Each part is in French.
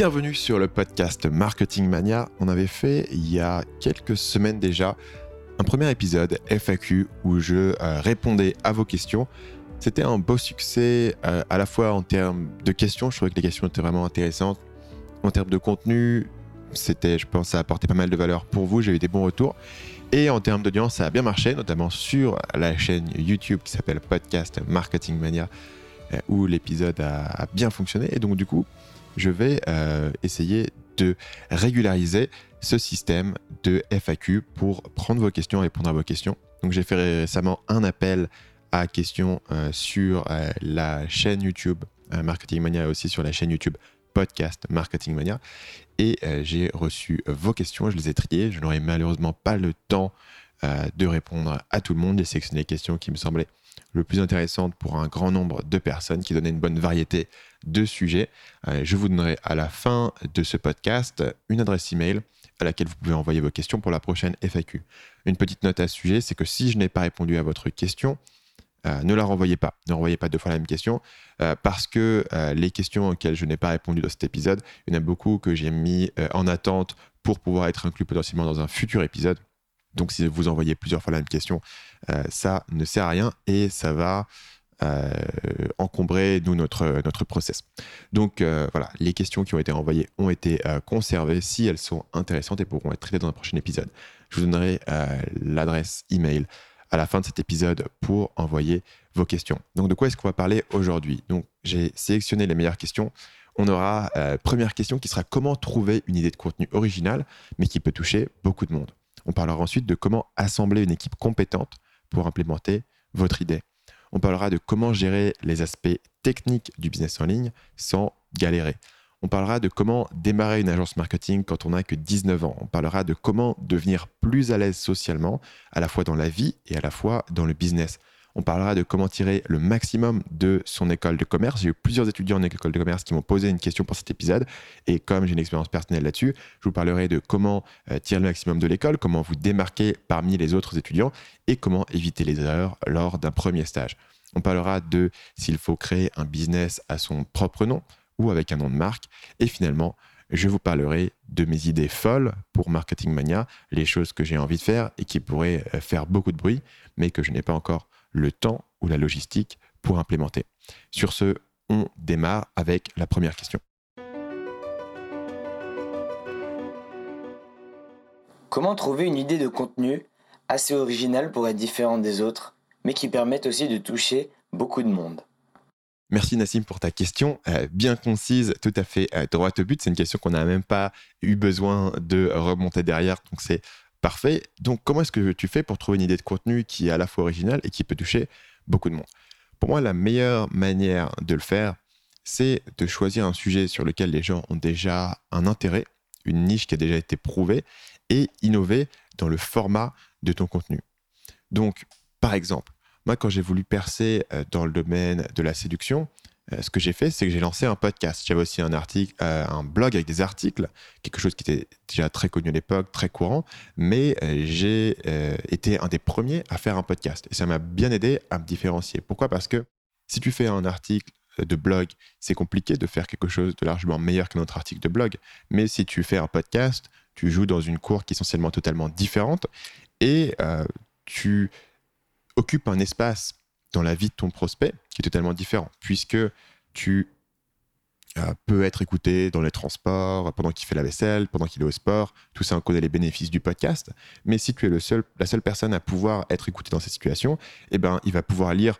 Bienvenue sur le podcast Marketing Mania. On avait fait il y a quelques semaines déjà un premier épisode FAQ où je euh, répondais à vos questions. C'était un beau succès euh, à la fois en termes de questions, je trouvais que les questions étaient vraiment intéressantes. En termes de contenu, c'était, je pense, ça a apporté pas mal de valeur pour vous, j'ai eu des bons retours. Et en termes d'audience, ça a bien marché, notamment sur la chaîne YouTube qui s'appelle Podcast Marketing Mania, euh, où l'épisode a, bien fonctionné. Et donc, du coup, je vais essayer de régulariser ce système de FAQ pour prendre vos questions et répondre à vos questions. Donc j'ai fait récemment un appel à questions euh, sur euh, la chaîne YouTube euh, Marketing Mania et aussi sur la chaîne YouTube podcast Marketing Mania. Et j'ai reçu vos questions, je les ai triées. Je n'aurai malheureusement pas le temps de répondre à tout le monde. J'ai sélectionné les questions qui me semblaient le plus intéressantes pour un grand nombre de personnes, qui donnaient une bonne variété de sujets. je vous donnerai à la fin de ce podcast une adresse email à laquelle vous pouvez envoyer vos questions pour la prochaine FAQ. Une petite note à ce sujet, c'est que si je n'ai pas répondu à votre question, euh, ne la renvoyez pas. Ne renvoyez pas deux fois la même question euh, parce que euh, les questions auxquelles je n'ai pas répondu dans cet épisode, il y en a beaucoup que j'ai mis en attente pour pouvoir être inclus potentiellement dans un futur épisode. Donc si vous envoyez plusieurs fois la même question, ça ne sert à rien et ça va euh, encombrer notre notre process. Donc euh, voilà, les questions qui ont été envoyées ont été euh, conservées si elles sont intéressantes et pourront être traitées dans un prochain épisode. Je vous donnerai l'adresse email à la fin de cet épisode pour envoyer vos questions. Donc de quoi est-ce qu'on va parler aujourd'hui? Donc j'ai sélectionné les meilleures questions. On aura première question qui sera comment trouver une idée de contenu originale mais qui peut toucher beaucoup de monde. On parlera ensuite de comment assembler une équipe compétente pour implémenter votre idée. On parlera de comment gérer les aspects techniques du business en ligne sans galérer. On parlera de comment démarrer une agence marketing quand on n'a que 19 ans. On parlera de comment devenir plus à l'aise socialement, à la fois dans la vie et à la fois dans le business. On parlera de comment tirer le maximum de son école de commerce. J'ai eu plusieurs étudiants en école de commerce qui m'ont posé une question pour cet épisode. Et comme j'ai une expérience personnelle là-dessus, je vous parlerai de comment euh, tirer le maximum de l'école, comment vous démarquer parmi les autres étudiants et comment éviter les erreurs lors d'un premier stage. On parlera de s'il faut créer un business à son propre nom ou avec un nom de marque. Et finalement, je vous parlerai de mes idées folles pour Marketing Mania, les choses que j'ai envie de faire et qui pourraient euh, faire beaucoup de bruit, mais que je n'ai pas encore le temps ou la logistique pour implémenter. Sur ce, on démarre avec la première question. Comment trouver une idée de contenu assez originale pour être différente des autres, mais qui permette aussi de toucher beaucoup de monde Merci Nassim pour ta question, euh, bien concise, tout à fait euh, droite au but. C'est une question qu'on n'a même pas eu besoin de remonter derrière, donc c'est Parfait. Donc, comment est-ce que tu fais pour trouver une idée de contenu qui est à la fois originale et qui peut toucher beaucoup de monde? Pour moi, la meilleure manière de le faire, c'est de choisir un sujet sur lequel les gens ont déjà un intérêt, une niche qui a déjà été prouvée, et innover dans le format de ton contenu. Donc, par exemple, moi, quand j'ai voulu percer euh, dans le domaine de la séduction, euh, ce que j'ai fait, c'est que j'ai lancé un podcast. J'avais aussi un article, euh, un blog avec des articles, quelque chose qui était déjà très connu à l'époque, très courant, mais j'ai été un des premiers à faire un podcast. Et ça m'a bien aidé à me différencier. Pourquoi? Parce que si tu fais un article de blog, c'est compliqué de faire quelque chose de largement meilleur qu'un autre article de blog. Mais si tu fais un podcast, tu joues dans une cour qui est essentiellement totalement différente et tu occupes un espace dans la vie de ton prospect qui est totalement différent, puisque tu euh, peux être écouté dans les transports, pendant qu'il fait la vaisselle, pendant qu'il est au sport. Tout ça, on connaît les bénéfices du podcast. Mais si tu es le seul, la seule personne à pouvoir être écouté dans cette situation, eh ben, il va pouvoir lire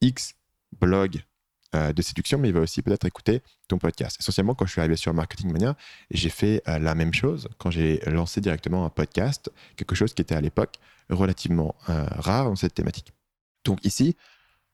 X blog euh, de séduction, mais il va aussi peut-être écouter ton podcast. Essentiellement, quand je suis arrivé sur Marketing Mania, j'ai fait euh, la même chose quand j'ai lancé directement un podcast, quelque chose qui était à l'époque relativement rare dans cette thématique. Donc ici,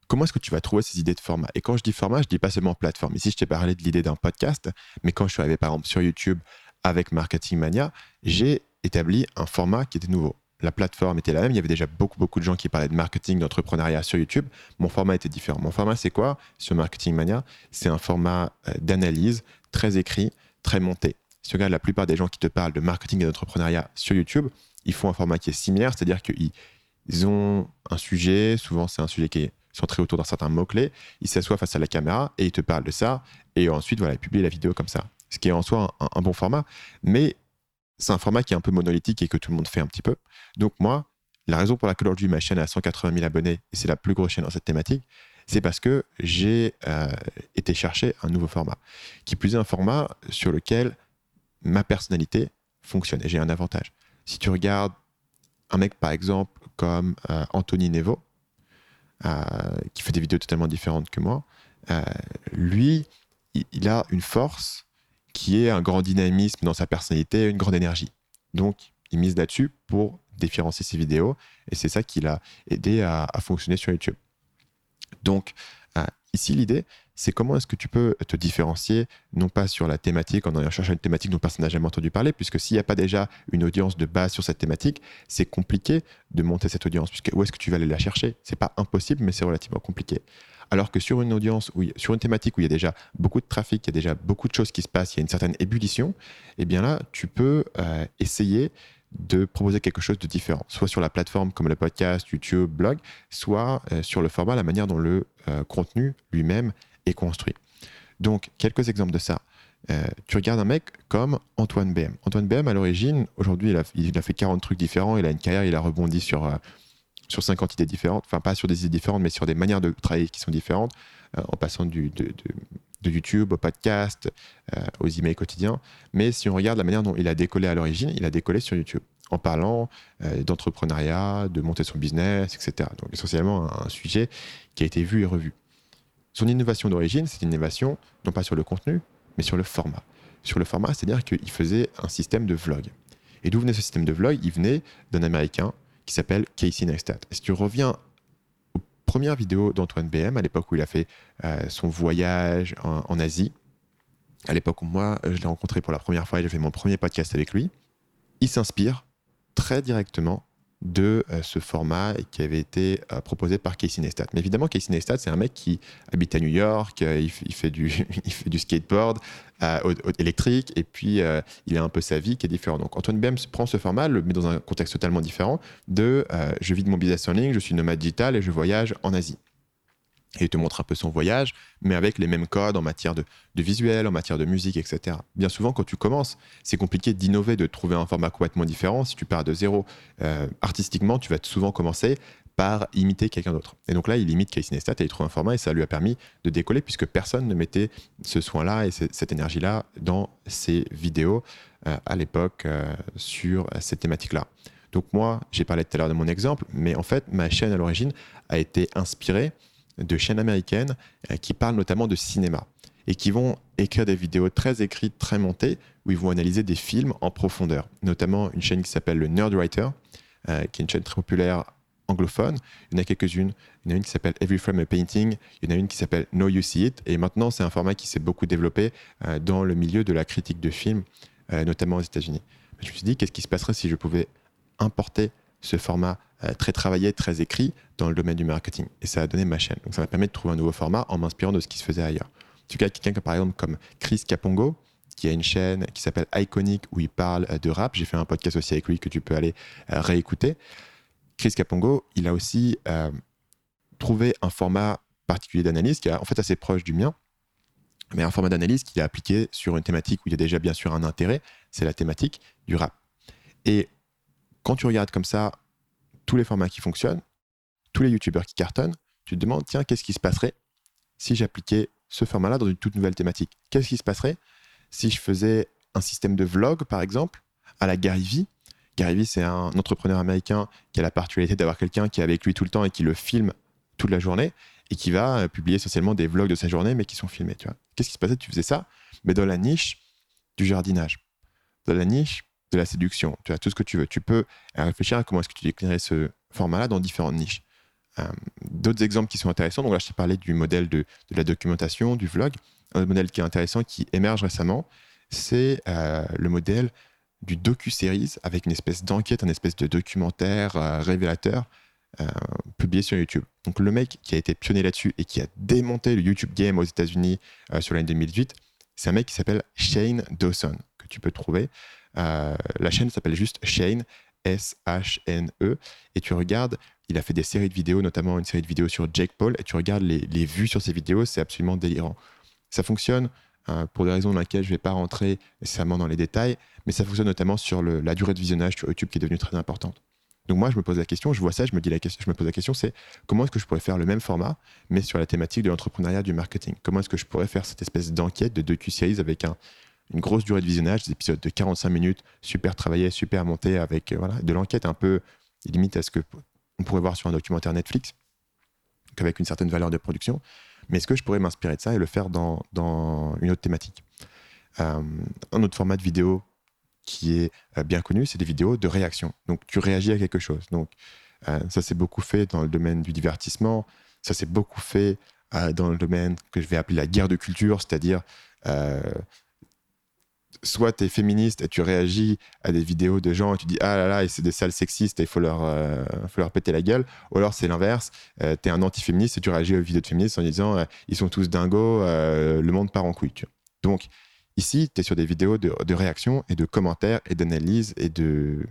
comment est-ce que tu vas trouver ces idées de format? Et quand je dis format, je dis pas seulement plateforme. Ici, je t'ai parlé de l'idée d'un podcast, mais quand je suis arrivé par exemple sur YouTube avec Marketing Mania, j'ai établi un format qui était nouveau. La plateforme était la même, il y avait déjà beaucoup, beaucoup de gens qui parlaient de marketing, d'entrepreneuriat sur YouTube. Mon format était différent. Mon format, c'est quoi? Sur Marketing Mania C'est un format euh, d'analyse très écrit, très monté. Si tu regardes la plupart des gens qui te parlent de marketing et d'entrepreneuriat sur YouTube, ils font un format qui est similaire, c'est-à-dire qu'ils ils ont un sujet, souvent c'est un sujet qui est centré autour d'un certain mot-clé, ils s'assoient face à la caméra et ils te parlent de ça, et ensuite, voilà, ils publient la vidéo comme ça. ce qui est en soi un, bon format, mais c'est un format qui est un peu monolithique et que tout le monde fait un petit peu. Donc moi, la raison pour laquelle aujourd'hui ma chaîne a 180 000 abonnés, et c'est la plus grosse chaîne dans cette thématique, c'est parce que j'ai euh, été chercher un nouveau format, qui plus est un format sur lequel ma personnalité fonctionne, et j'ai un avantage. Si tu regardes un mec, par exemple, comme euh, Anthony Nevo, euh, qui fait des vidéos totalement différentes que moi, lui, il a une force qui est un grand dynamisme dans sa personnalité, une grande énergie. Donc, il mise là-dessus pour différencier ses vidéos, et c'est ça qui l'a aidé à, fonctionner sur YouTube. Donc, euh, ici, l'idée, c'est comment est-ce que tu peux te différencier, non pas sur la thématique, en allant chercher une thématique dont personne n'a jamais entendu parler, puisque s'il n'y a pas déjà une audience de base sur cette thématique, c'est compliqué de monter cette audience, puisque où est-ce que tu vas aller la chercher? C'est pas impossible, mais c'est relativement compliqué. Alors que sur une audience, où, sur une thématique où il y a déjà beaucoup de trafic, il y a déjà beaucoup de choses qui se passent, il y a une certaine ébullition, eh bien là, tu peux euh, essayer de proposer quelque chose de différent, soit sur la plateforme comme le podcast, YouTube, blog, soit euh, sur le format, la manière dont le euh, contenu lui-même est construit. Donc, quelques exemples de ça. tu regardes un mec comme Antoine BM. Antoine BM, à l'origine, aujourd'hui, il il a, fait 40 trucs différents, il a une carrière, il a rebondi sur sur 50 idées différentes, enfin pas sur des idées différentes, mais sur des manières de travailler qui sont différentes, euh, en passant du, de, YouTube au podcast, euh, aux emails quotidiens. Mais si on regarde la manière dont il a décollé à l'origine, il a décollé sur YouTube, en parlant euh, d'entrepreneuriat, de monter son business, etc. Donc essentiellement un, sujet qui a été vu et revu. Son innovation d'origine, c'est une innovation non pas sur le contenu, mais sur le format. Sur le format, c'est-à-dire qu'il faisait un système de vlog. Et d'où venait ce système de vlog? Il venait d'un Américain qui s'appelle Casey Neistat. Si tu reviens aux premières vidéos d'Antoine BM, à l'époque où il a fait euh, son voyage en, Asie, à l'époque où moi, je l'ai rencontré pour la première fois et j'ai fait mon premier podcast avec lui, il s'inspire très directement de euh, ce format qui avait été euh, proposé par Casey Neistat. Mais évidemment, Casey Neistat, c'est un mec qui habite à New York, euh, il, fait du, skateboard électrique, et puis il a un peu sa vie qui est différente. Donc Antoine Bems prend ce format, le met dans un contexte totalement différent de je vis de mon business en ligne, je suis nomade digital et je voyage en Asie et il te montre un peu son voyage, mais avec les mêmes codes en matière de, visuel, en matière de musique, etc. Bien souvent, quand tu commences, c'est compliqué d'innover, de trouver un format complètement différent. Si tu pars de zéro euh, artistiquement, tu vas souvent commencer par imiter quelqu'un d'autre. Et donc là, il imite Casey Neistat et il trouve un format et ça lui a permis de décoller puisque personne ne mettait ce soin-là et cette énergie-là dans ses vidéos euh, à l'époque euh, sur cette thématique-là. Donc moi, j'ai parlé tout à l'heure de mon exemple, mais en fait, ma chaîne à l'origine a été inspirée de chaînes américaines euh, qui parlent notamment de cinéma et qui vont écrire des vidéos très écrites, très montées, où ils vont analyser des films en profondeur. Notamment une chaîne qui s'appelle le Nerdwriter, euh, qui est une chaîne très populaire anglophone. Il y en a quelques-unes. Il y en a une qui s'appelle Every Frame a Painting. Il y en a une qui s'appelle Know You See It. Et maintenant, c'est un format qui s'est beaucoup développé euh, dans le milieu de la critique de films, notamment aux États-Unis. Je me suis dit, qu'est-ce qui se passerait si je pouvais importer ce format euh, très travaillé, très écrit dans le domaine du marketing. Et ça a donné ma chaîne. Donc ça m'a permis de trouver un nouveau format en m'inspirant de ce qui se faisait ailleurs. Tu cas, quelqu'un par exemple comme Chris Capongo, qui a une chaîne qui s'appelle Iconic où il parle euh, de rap. J'ai fait un podcast aussi avec lui que tu peux aller euh, réécouter. Chris Capongo, il a aussi trouvé un format particulier d'analyse qui est en fait assez proche du mien, mais un format d'analyse qu'il a appliqué sur une thématique où il y a déjà bien sûr un intérêt, c'est la thématique du rap. Et quand tu regardes comme ça tous les formats qui fonctionnent, tous les youtubeurs qui cartonnent, tu te demandes, tiens, qu'est-ce qui se passerait si j'appliquais ce format-là dans une toute nouvelle thématique? Qu'est-ce qui se passerait si je faisais un système de vlog, par exemple, à la Gary Vee? Gary Vee, c'est un entrepreneur américain qui a la particularité d'avoir quelqu'un qui est avec lui tout le temps et qui le filme toute la journée et qui va euh, publier essentiellement des vlogs de sa journée, mais qui sont filmés. Qu'est-ce qui se passait si tu faisais ça Mais dans la niche du jardinage, dans la niche de la séduction, tu as tout ce que tu veux. Tu peux réfléchir à comment est-ce que tu déclinerais ce format-là dans différentes niches. Euh, d'autres exemples qui sont intéressants, donc là je t'ai parlé du modèle de, de, la documentation, du vlog. Un modèle qui est intéressant, qui émerge récemment, c'est euh, le modèle du docu-series avec une espèce d'enquête, une espèce de documentaire euh, révélateur publié sur YouTube. Donc le mec qui a été pionnier là-dessus et qui a démonté le YouTube Game aux États-Unis sur l'année 2018, c'est un mec qui s'appelle Shane Dawson, que tu peux trouver. Euh, la chaîne s'appelle juste Shane, S-H-N-E, et tu regardes, il a fait des séries de vidéos, notamment une série de vidéos sur Jake Paul, et tu regardes les, vues sur ces vidéos, c'est absolument délirant. Ça fonctionne pour des raisons dans lesquelles je ne vais pas rentrer nécessairement dans les détails, mais ça fonctionne notamment sur la durée de visionnage sur YouTube qui est devenue très importante. Donc moi, je me pose la question, je vois ça, je me, dis la question, je me pose la question, c'est comment est-ce que je pourrais faire le même format, mais sur la thématique de l'entrepreneuriat, du marketing? Comment est-ce que je pourrais faire cette espèce d'enquête de docu-series avec une grosse durée de visionnage, des épisodes de 45 minutes, super travaillés, super montés, avec euh, voilà, de l'enquête un peu limite à ce que on pourrait voir sur un documentaire Netflix, avec une certaine valeur de production. Mais est-ce que je pourrais m'inspirer de ça et le faire dans, une autre thématique? Euh, Un autre format de vidéo qui est euh, bien connu, c'est des vidéos de réaction. Donc tu réagis à quelque chose. Donc ça s'est beaucoup fait dans le domaine du divertissement, ça s'est beaucoup fait dans le domaine que je vais appeler la guerre de culture, c'est-à-dire soit tu es féministe et tu réagis à des vidéos de gens et tu dis ah là là c'est des sales sexistes et il faut leur, euh, faut leur péter la gueule. Ou alors c'est l'inverse euh, tu es un anti-féministe et tu réagis aux vidéos de féministes en disant euh, ils sont tous dingos le monde part en couille donc ici tu es sur des vidéos de, de réaction et de commentaires et d'analyse et de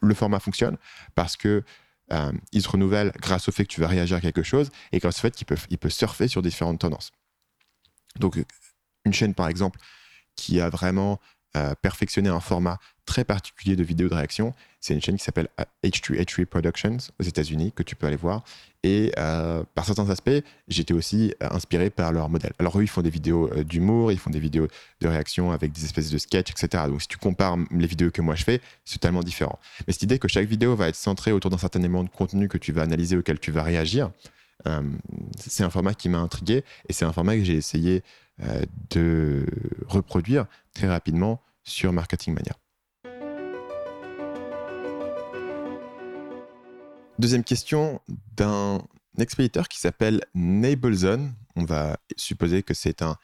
le format fonctionne parce que il se renouvelle grâce au fait que tu vas réagir à quelque chose et grâce au fait qu'il peut, peut surfer sur différentes tendances. Donc une chaîne par exemple qui a vraiment euh, perfectionné un format très particulier de vidéo de réaction. C'est une chaîne qui s'appelle H2H3 Productions aux États-Unis que tu peux aller voir. Et euh, par certains aspects, j'étais aussi euh, inspiré par leur modèle. Alors eux, ils font des vidéos d'humour, ils font des vidéos de réaction avec des espèces de sketchs, etc. Donc si tu compares les vidéos que moi je fais, c'est totalement différent. Mais cette idée que chaque vidéo va être centrée autour d'un certain élément de contenu que tu vas analyser, auquel tu vas réagir, c'est un format qui m'a intrigué et c'est un format que j'ai essayé euh, de reproduire très rapidement sur Marketing Mania. Deuxième question d'un expéditeur qui s'appelle Nablezone. On va supposer que c'est un,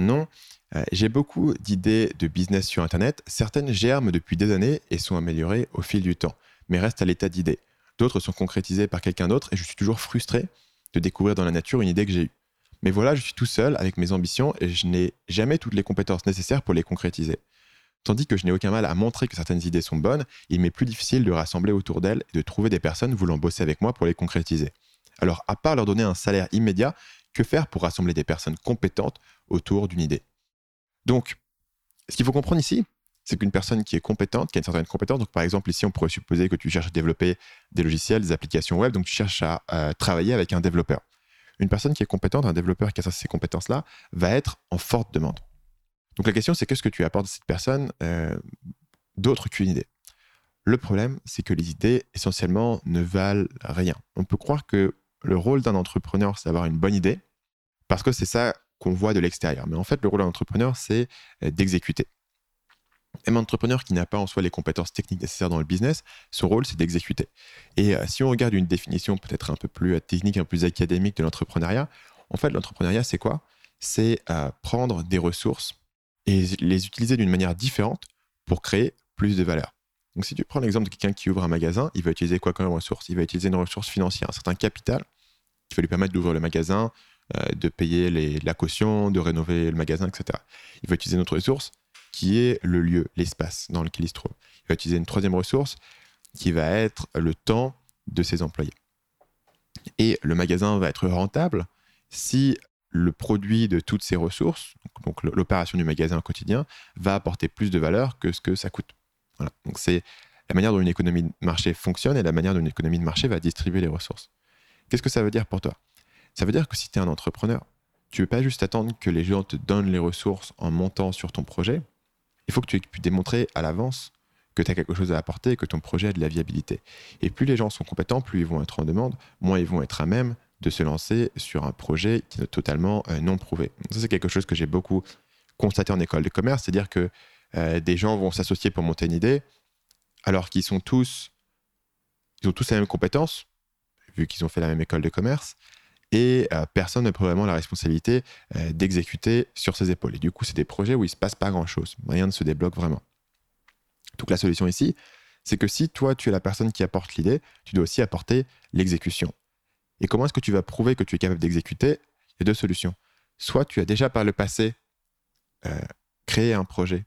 nom. Euh, j'ai beaucoup d'idées de business sur Internet. Certaines germent depuis des années et sont améliorées au fil du temps, mais restent à l'état d'idées. D'autres sont concrétisées par quelqu'un d'autre et je suis toujours frustré de découvrir dans la nature une idée que j'ai eue. Mais voilà, je suis tout seul avec mes ambitions et je n'ai jamais toutes les compétences nécessaires pour les concrétiser. Tandis que je n'ai aucun mal à montrer que certaines idées sont bonnes, il m'est plus difficile de rassembler autour d'elles et de trouver des personnes voulant bosser avec moi pour les concrétiser. Alors, à part leur donner un salaire immédiat, que faire pour rassembler des personnes compétentes autour d'une idée? Donc, ce qu'il faut comprendre ici, c'est qu'une personne qui est compétente, qui a une certaine compétence, donc par exemple ici on pourrait supposer que tu cherches à développer des logiciels, des applications web, donc tu cherches à euh, travailler avec un développeur une personne qui est compétente, un développeur qui a ces compétences-là, va être en forte demande. Donc la question, c'est qu'est-ce que tu apportes à cette personne euh, d'autre qu'une idée? Le problème, c'est que les idées, essentiellement, ne valent rien. On peut croire que le rôle d'un entrepreneur, c'est d'avoir une bonne idée, parce que c'est ça qu'on voit de l'extérieur. Mais en fait, le rôle d'un entrepreneur, c'est euh, d'exécuter. Même entrepreneur qui n'a pas en soi les compétences techniques nécessaires dans le business, son rôle, c'est d'exécuter. Et euh, si on regarde une définition peut-être un peu plus euh, technique, un peu plus académique de l'entrepreneuriat, en fait, l'entrepreneuriat, c'est quoi? C'est euh, prendre des ressources et les utiliser d'une manière différente pour créer plus de valeur. Donc, si tu prends l'exemple de quelqu'un qui ouvre un magasin, il va utiliser quoi comme ressource? Il va utiliser une ressource financière, un certain capital qui va lui permettre d'ouvrir le magasin, de payer la caution, de rénover le magasin, etc. Il va utiliser une autre ressource qui est le lieu, l'espace dans lequel il se trouve. Il va utiliser une troisième ressource qui va être le temps de ses employés. Et le magasin va être rentable si le produit de toutes ces ressources, donc l'opération du magasin au quotidien, va apporter plus de valeur que ce que ça coûte. Voilà. Donc c'est la manière dont une économie de marché fonctionne et la manière dont une économie de marché va distribuer les ressources. Qu'est-ce que ça veut dire pour toi? Ça veut dire que si tu es un entrepreneur, tu ne veux pas juste attendre que les gens te donnent les ressources en montant sur ton projet, il faut que tu aies pu démontrer à l'avance que tu as quelque chose à apporter que ton projet a de la viabilité. Et plus les gens sont compétents, plus ils vont être en demande, moins ils vont être à même de se lancer sur un projet qui est totalement euh, non prouvé. ça, c'est quelque chose que j'ai beaucoup constaté en école de commerce, c'est-à-dire que euh, des gens vont s'associer pour monter une idée, alors qu'ils sont tous, ils ont tous la même compétence, vu qu'ils ont fait la même école de commerce, et euh, personne n'a probablement la responsabilité euh, d'exécuter sur ses épaules. Et du coup, c'est des projets où il ne se passe pas grand-chose, rien ne se débloque vraiment. Donc la solution ici, c'est que si toi, tu es la personne qui apporte l'idée, tu dois aussi apporter l'exécution. Et comment est-ce que tu vas prouver que tu es capable d'exécuter? Il y a deux solutions. Soit tu as déjà par le passé euh, créé un projet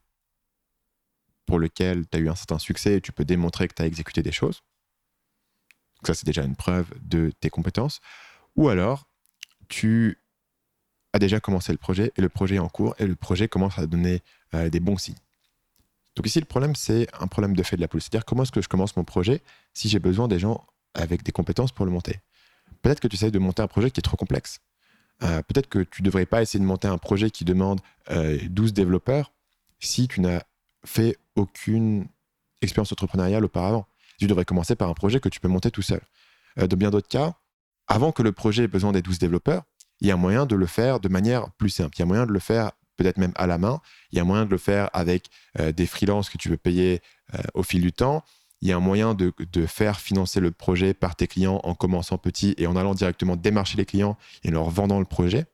pour lequel tu as eu un certain succès et tu peux démontrer que tu as exécuté des choses. Donc ça, c'est déjà une preuve de tes compétences ou alors tu a déjà commencé le projet et le projet est en cours et le projet commence à donner euh, des bons signes. Donc ici, le problème, c'est un problème de fait de la poule. C'est-à-dire comment est-ce que je commence mon projet si j'ai besoin des gens avec des compétences pour le monter? Peut-être que tu essayes de monter un projet qui est trop complexe. Euh, peut-être que tu ne devrais pas essayer de monter un projet qui demande 12 développeurs si tu n'as fait aucune expérience entrepreneuriale auparavant. Tu devrais commencer par un projet que tu peux monter tout seul. dans bien d'autres cas, avant que le projet ait besoin des 12 développeurs, il y a moyen de le faire de manière plus simple. Il y a moyen de le faire peut-être même à la main. Il y a moyen de le faire avec euh, des freelances que tu peux payer euh, au fil du temps. Il y a un moyen de, faire financer le projet par tes clients en commençant petit et en allant directement démarcher les clients et leur vendant le projet.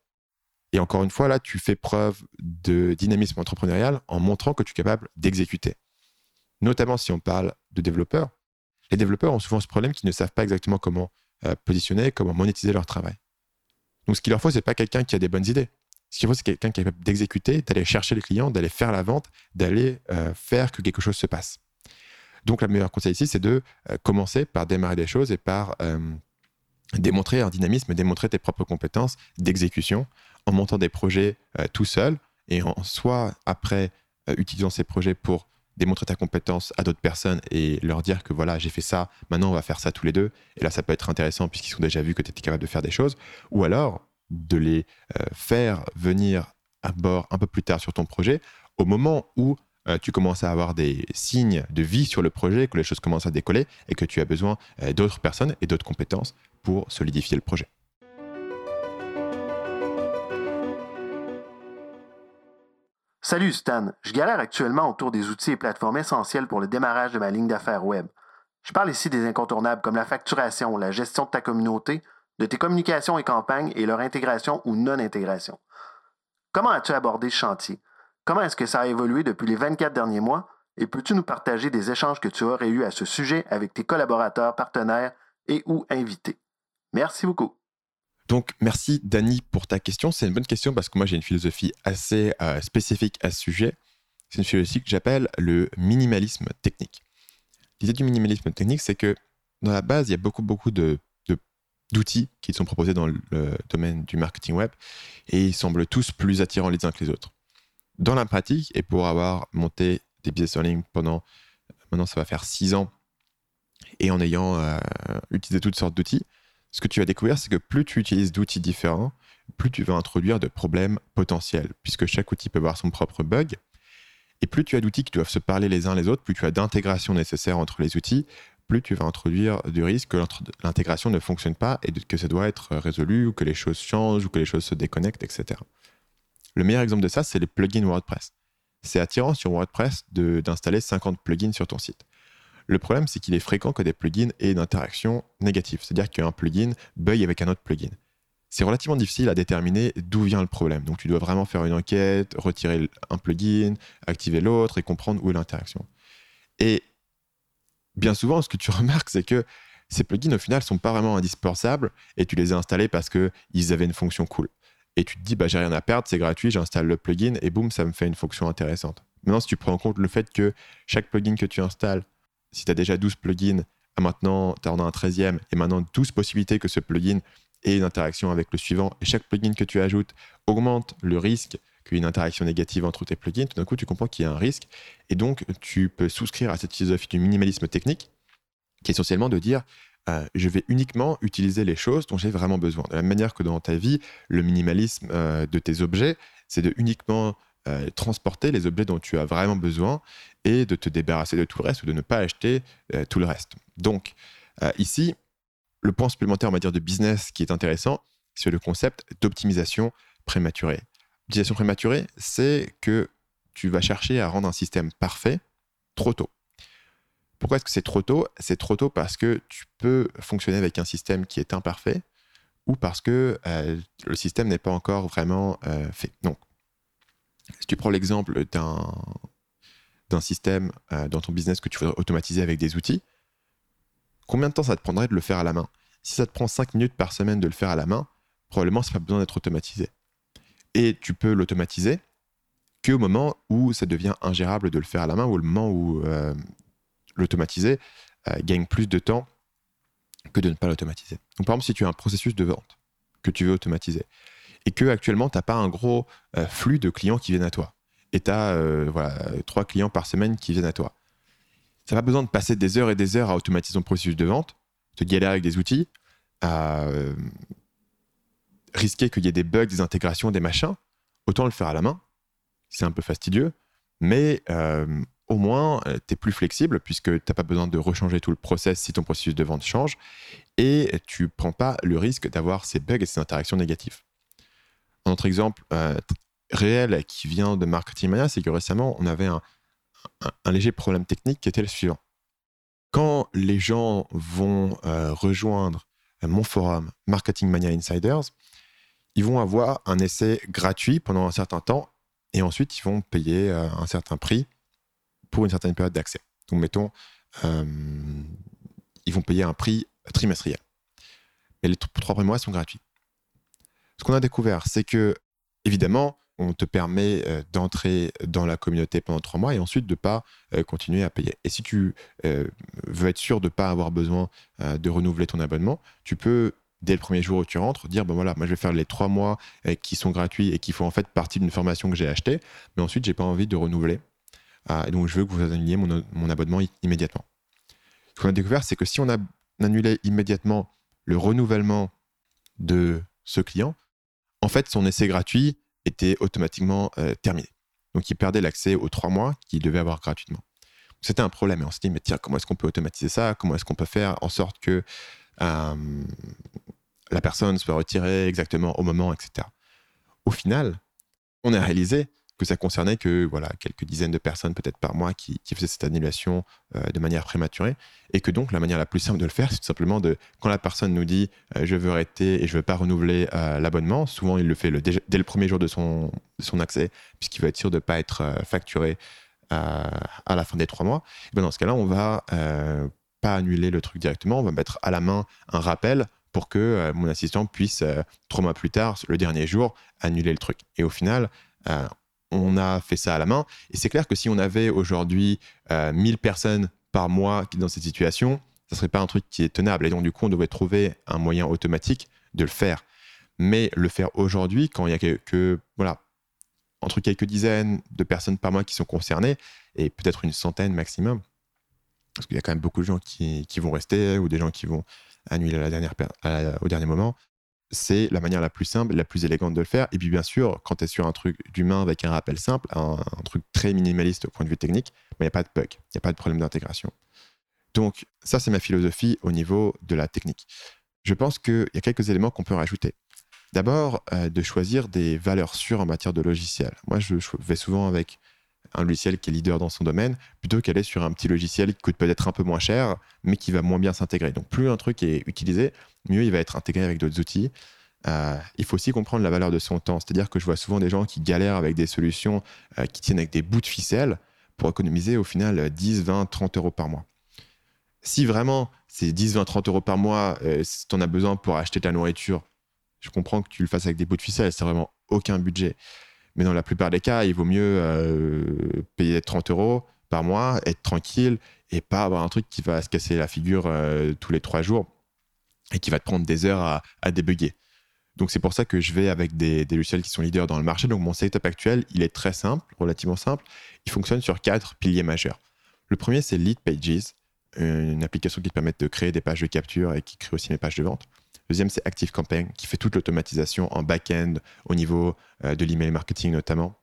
Et encore une fois, là, tu fais preuve de dynamisme entrepreneurial en montrant que tu es capable d'exécuter. Notamment si on parle de développeurs. Les développeurs ont souvent ce problème qu'ils ne savent pas exactement comment positionner, comment monétiser leur travail. Donc, ce qu'il leur faut, c'est pas quelqu'un qui a des bonnes idées. Ce qu'il faut, c'est quelqu'un qui est capable d'exécuter, d'aller chercher les clients, d'aller faire la vente, d'aller euh, faire que quelque chose se passe. Donc, le meilleur conseil ici, c'est de euh, commencer par démarrer des choses et par euh, démontrer un dynamisme, démontrer tes propres compétences d'exécution en montant des projets tout seul et en soit après utilisant ces projets pour démontrer ta compétence à d'autres personnes et leur dire que voilà, j'ai fait ça, maintenant on va faire ça tous les deux. Et là, ça peut être intéressant puisqu'ils ont déjà vu que tu étais capable de faire des choses. Ou alors, de les euh, faire venir à bord un peu plus tard sur ton projet, au moment où euh, tu commences à avoir des signes de vie sur le projet, que les choses commencent à décoller et que tu as besoin euh, d'autres personnes et d'autres compétences pour solidifier le projet. Salut Stan, je galère actuellement autour des outils et plateformes essentiels pour le démarrage de ma ligne d'affaires web. Je parle ici des incontournables comme la facturation, la gestion de ta communauté, de tes communications et campagnes et leur intégration ou non-intégration. Comment as-tu abordé ce chantier? Comment est-ce que ça a évolué depuis les 24 derniers mois? Et peux-tu nous partager des échanges que tu aurais eus à ce sujet avec tes collaborateurs, partenaires et ou invités? Merci beaucoup. Donc, merci Dani pour ta question. C'est une bonne question parce que moi, j'ai une philosophie assez euh, spécifique à ce sujet. C'est une philosophie que j'appelle le minimalisme technique. L'idée du minimalisme technique, c'est que dans la base, il y a beaucoup, beaucoup de d'outils qui sont proposés dans le domaine du marketing web et ils semblent tous plus attirants les uns que les autres. Dans la pratique, et pour avoir monté des business en ligne pendant, maintenant ça va faire six ans, et en ayant euh, utilisé toutes sortes d'outils, ce que tu vas découvrir, c'est que plus tu utilises d'outils différents, plus tu vas introduire de problèmes potentiels, puisque chaque outil peut avoir son propre bug. Et plus tu as d'outils qui doivent se parler les uns les autres, plus tu as d'intégration nécessaire entre les outils, plus tu vas introduire du risque que l'intégration ne fonctionne pas et que ça doit être résolu ou que les choses changent ou que les choses se déconnectent, etc. Le meilleur exemple de ça, c'est les plugins WordPress. C'est attirant sur WordPress d'installer 50 plugins sur ton site. Le problème, c'est qu'il est fréquent que des plugins aient une interaction négative, c'est-à-dire qu'un plugin bug avec un autre plugin. C'est relativement difficile à déterminer d'où vient le problème. Donc tu dois vraiment faire une enquête, retirer un plugin, activer l'autre et comprendre où est l'interaction. Et bien souvent, ce que tu remarques, c'est que ces plugins, au final, sont pas vraiment indispensables et tu les as installés parce qu'ils avaient une fonction cool. Et tu te dis, bah, j'ai rien à perdre, c'est gratuit, j'installe le plugin et boum, ça me fait une fonction intéressante. Maintenant, si tu prends en compte le fait que chaque plugin que tu installes, si tu as déjà 12 plugins, maintenant tu en as un 13e et maintenant 12 possibilités que ce plugin ait une interaction avec le suivant et chaque plugin que tu ajoutes augmente le risque qu'une interaction négative entre tes plugins, tout d'un coup, tu comprends qu'il y a un risque. Et donc, tu peux souscrire à cette philosophie du minimalisme technique, qui est essentiellement de dire euh, je vais uniquement utiliser les choses dont j'ai vraiment besoin. De la même manière que dans ta vie, le minimalisme euh, de tes objets, c'est de uniquement euh, transporter les objets dont tu as vraiment besoin et de te débarrasser de tout le reste ou de ne pas acheter tout le reste. Donc, ici, le point supplémentaire, on va dire, de business qui est intéressant, c'est le concept d'optimisation prématurée. L'utilisation prématurée, c'est que tu vas chercher à rendre un système parfait trop tôt. Pourquoi est-ce que c'est trop tôt? C'est trop tôt parce que tu peux fonctionner avec un système qui est imparfait ou parce que euh, le système n'est pas encore vraiment euh, fait. Donc, si tu prends l'exemple d'un, d'un système euh, dans ton business que tu voudrais automatiser avec des outils, combien de temps ça te prendrait de le faire à la main? Si ça te prend 5 minutes par semaine de le faire à la main, probablement ça n'a pas besoin d'être automatisé et tu peux l'automatiser qu'au moment où ça devient ingérable de le faire à la main ou le moment où euh, l'automatiser euh, gagne plus de temps que de ne pas l'automatiser. Donc par exemple, si tu as un processus de vente que tu veux automatiser et que actuellement tu n'as pas un gros flux de clients qui viennent à toi. Et tu as voilà, trois clients par semaine qui viennent à toi. Ça n'a pas besoin de passer des heures et des heures à automatiser ton processus de vente, te galérer avec des outils, à risquer qu'il y ait des bugs, des intégrations, des machins. Autant le faire à la main. C'est un peu fastidieux, mais au moins, euh, tu es plus flexible puisque tu n'as pas besoin de rechanger tout le process si ton processus de vente change et tu prends pas le risque d'avoir ces bugs et ces interactions négatives. Un autre exemple euh, réel qui vient de Marketing Mania, c'est que récemment, on avait un, léger problème technique qui était le suivant. Quand les gens vont euh, rejoindre mon forum Marketing Mania Insiders, ils vont avoir un essai gratuit pendant un certain temps et ensuite ils vont payer un certain prix pour une certaine période d'accès. Donc, mettons, euh, ils vont payer un prix trimestriel. Mais les trois premiers mois sont gratuits. Ce qu'on a découvert, c'est que, évidemment, on te permet euh, d'entrer dans la communauté pendant trois mois et ensuite de ne pas euh, continuer à payer. Et si tu veux être sûr de ne pas avoir besoin de renouveler ton abonnement, tu peux, dès le premier jour où tu rentres, dire, ben voilà, moi je vais faire les trois mois qui sont gratuits et qui font en fait partie d'une formation que j'ai achetée, mais ensuite, j'ai pas envie de renouveler ah, donc, je veux que vous annuliez mon, abonnement immédiatement. Ce qu'on a découvert, c'est que si on a annulé immédiatement le renouvellement de ce client, en fait, son essai gratuit était automatiquement euh, terminé. Donc, il perdait l'accès aux trois mois qu'il devait avoir gratuitement. C'était un problème. Et on s'est dit, mais tiens, comment est-ce qu'on peut automatiser ça? Comment est-ce qu'on peut faire en sorte que euh, la personne soit retirée exactement au moment, etc. Au final, on a réalisé que ça concernait que voilà quelques dizaines de personnes peut-être par mois qui, faisaient cette annulation euh, de manière prématurée. Et que donc la manière la plus simple de le faire c'est tout simplement de quand la personne nous dit euh, je veux arrêter et je veux pas renouveler euh, l'abonnement souvent il le fait le, dès, le premier jour de son, son accès puisqu'il veut être sûr de pas être facturé à la fin des trois mois. Et ben dans ce cas-là on va pas annuler le truc directement. On va mettre à la main un rappel pour que mon assistant puisse trois mois plus tard le dernier jour annuler le truc. Et au final on a fait ça à la main. Et c'est clair que si on avait aujourd'hui 1000 euh, personnes par mois dans cette situation, ça serait pas un truc qui est tenable. Et donc, du coup, on devrait trouver un moyen automatique de le faire. Mais le faire aujourd'hui, quand il y a que, voilà, entre quelques dizaines de personnes par mois qui sont concernées, et peut-être une centaine maximum, parce qu'il y a quand même beaucoup de gens qui, vont rester ou des gens qui vont annuler la dernière, au dernier moment, c'est la manière la plus simple, la plus élégante de le faire. Et puis bien sûr, quand tu es sur un truc d'humain avec un rappel simple, un, truc très minimaliste au point de vue technique, il n'y a pas de bug, il n'y a pas de problème d'intégration. Donc ça, c'est ma philosophie au niveau de la technique. Je pense qu'il y a quelques éléments qu'on peut rajouter. D'abord, euh, de choisir des valeurs sûres en matière de logiciel. Moi, je vais souvent avec un logiciel qui est leader dans son domaine, plutôt qu'aller sur un petit logiciel qui coûte peut-être un peu moins cher, mais qui va moins bien s'intégrer. Donc plus un truc est utilisé, mieux il va être intégré avec d'autres outils. Euh, il faut aussi comprendre la valeur de son temps. C'est-à-dire que je vois souvent des gens qui galèrent avec des solutions euh, qui tiennent avec des bouts de ficelle pour économiser au final 10, 20, 30 euros par mois. Si vraiment c'est 10, 20, 30 euros par mois, euh, si tu en as besoin pour acheter ta nourriture, je comprends que tu le fasses avec des bouts de ficelle, c'est vraiment aucun budget. Mais dans la plupart des cas, il vaut mieux euh, payer 30 euros par mois, être tranquille et pas avoir un truc qui va se casser la figure euh, tous les trois jours et qui va te prendre des heures à, à débugger. Donc c'est pour ça que je vais avec des, des, logiciels qui sont leaders dans le marché. Donc mon setup actuel, il est très simple, relativement simple. Il fonctionne sur quatre piliers majeurs. Le premier, c'est Lead Pages, une application qui te permet de créer des pages de capture et qui crée aussi mes pages de vente. Deuxième, c'est ActiveCampaign, qui fait toute l'automatisation en back-end au niveau euh, de l'email marketing notamment.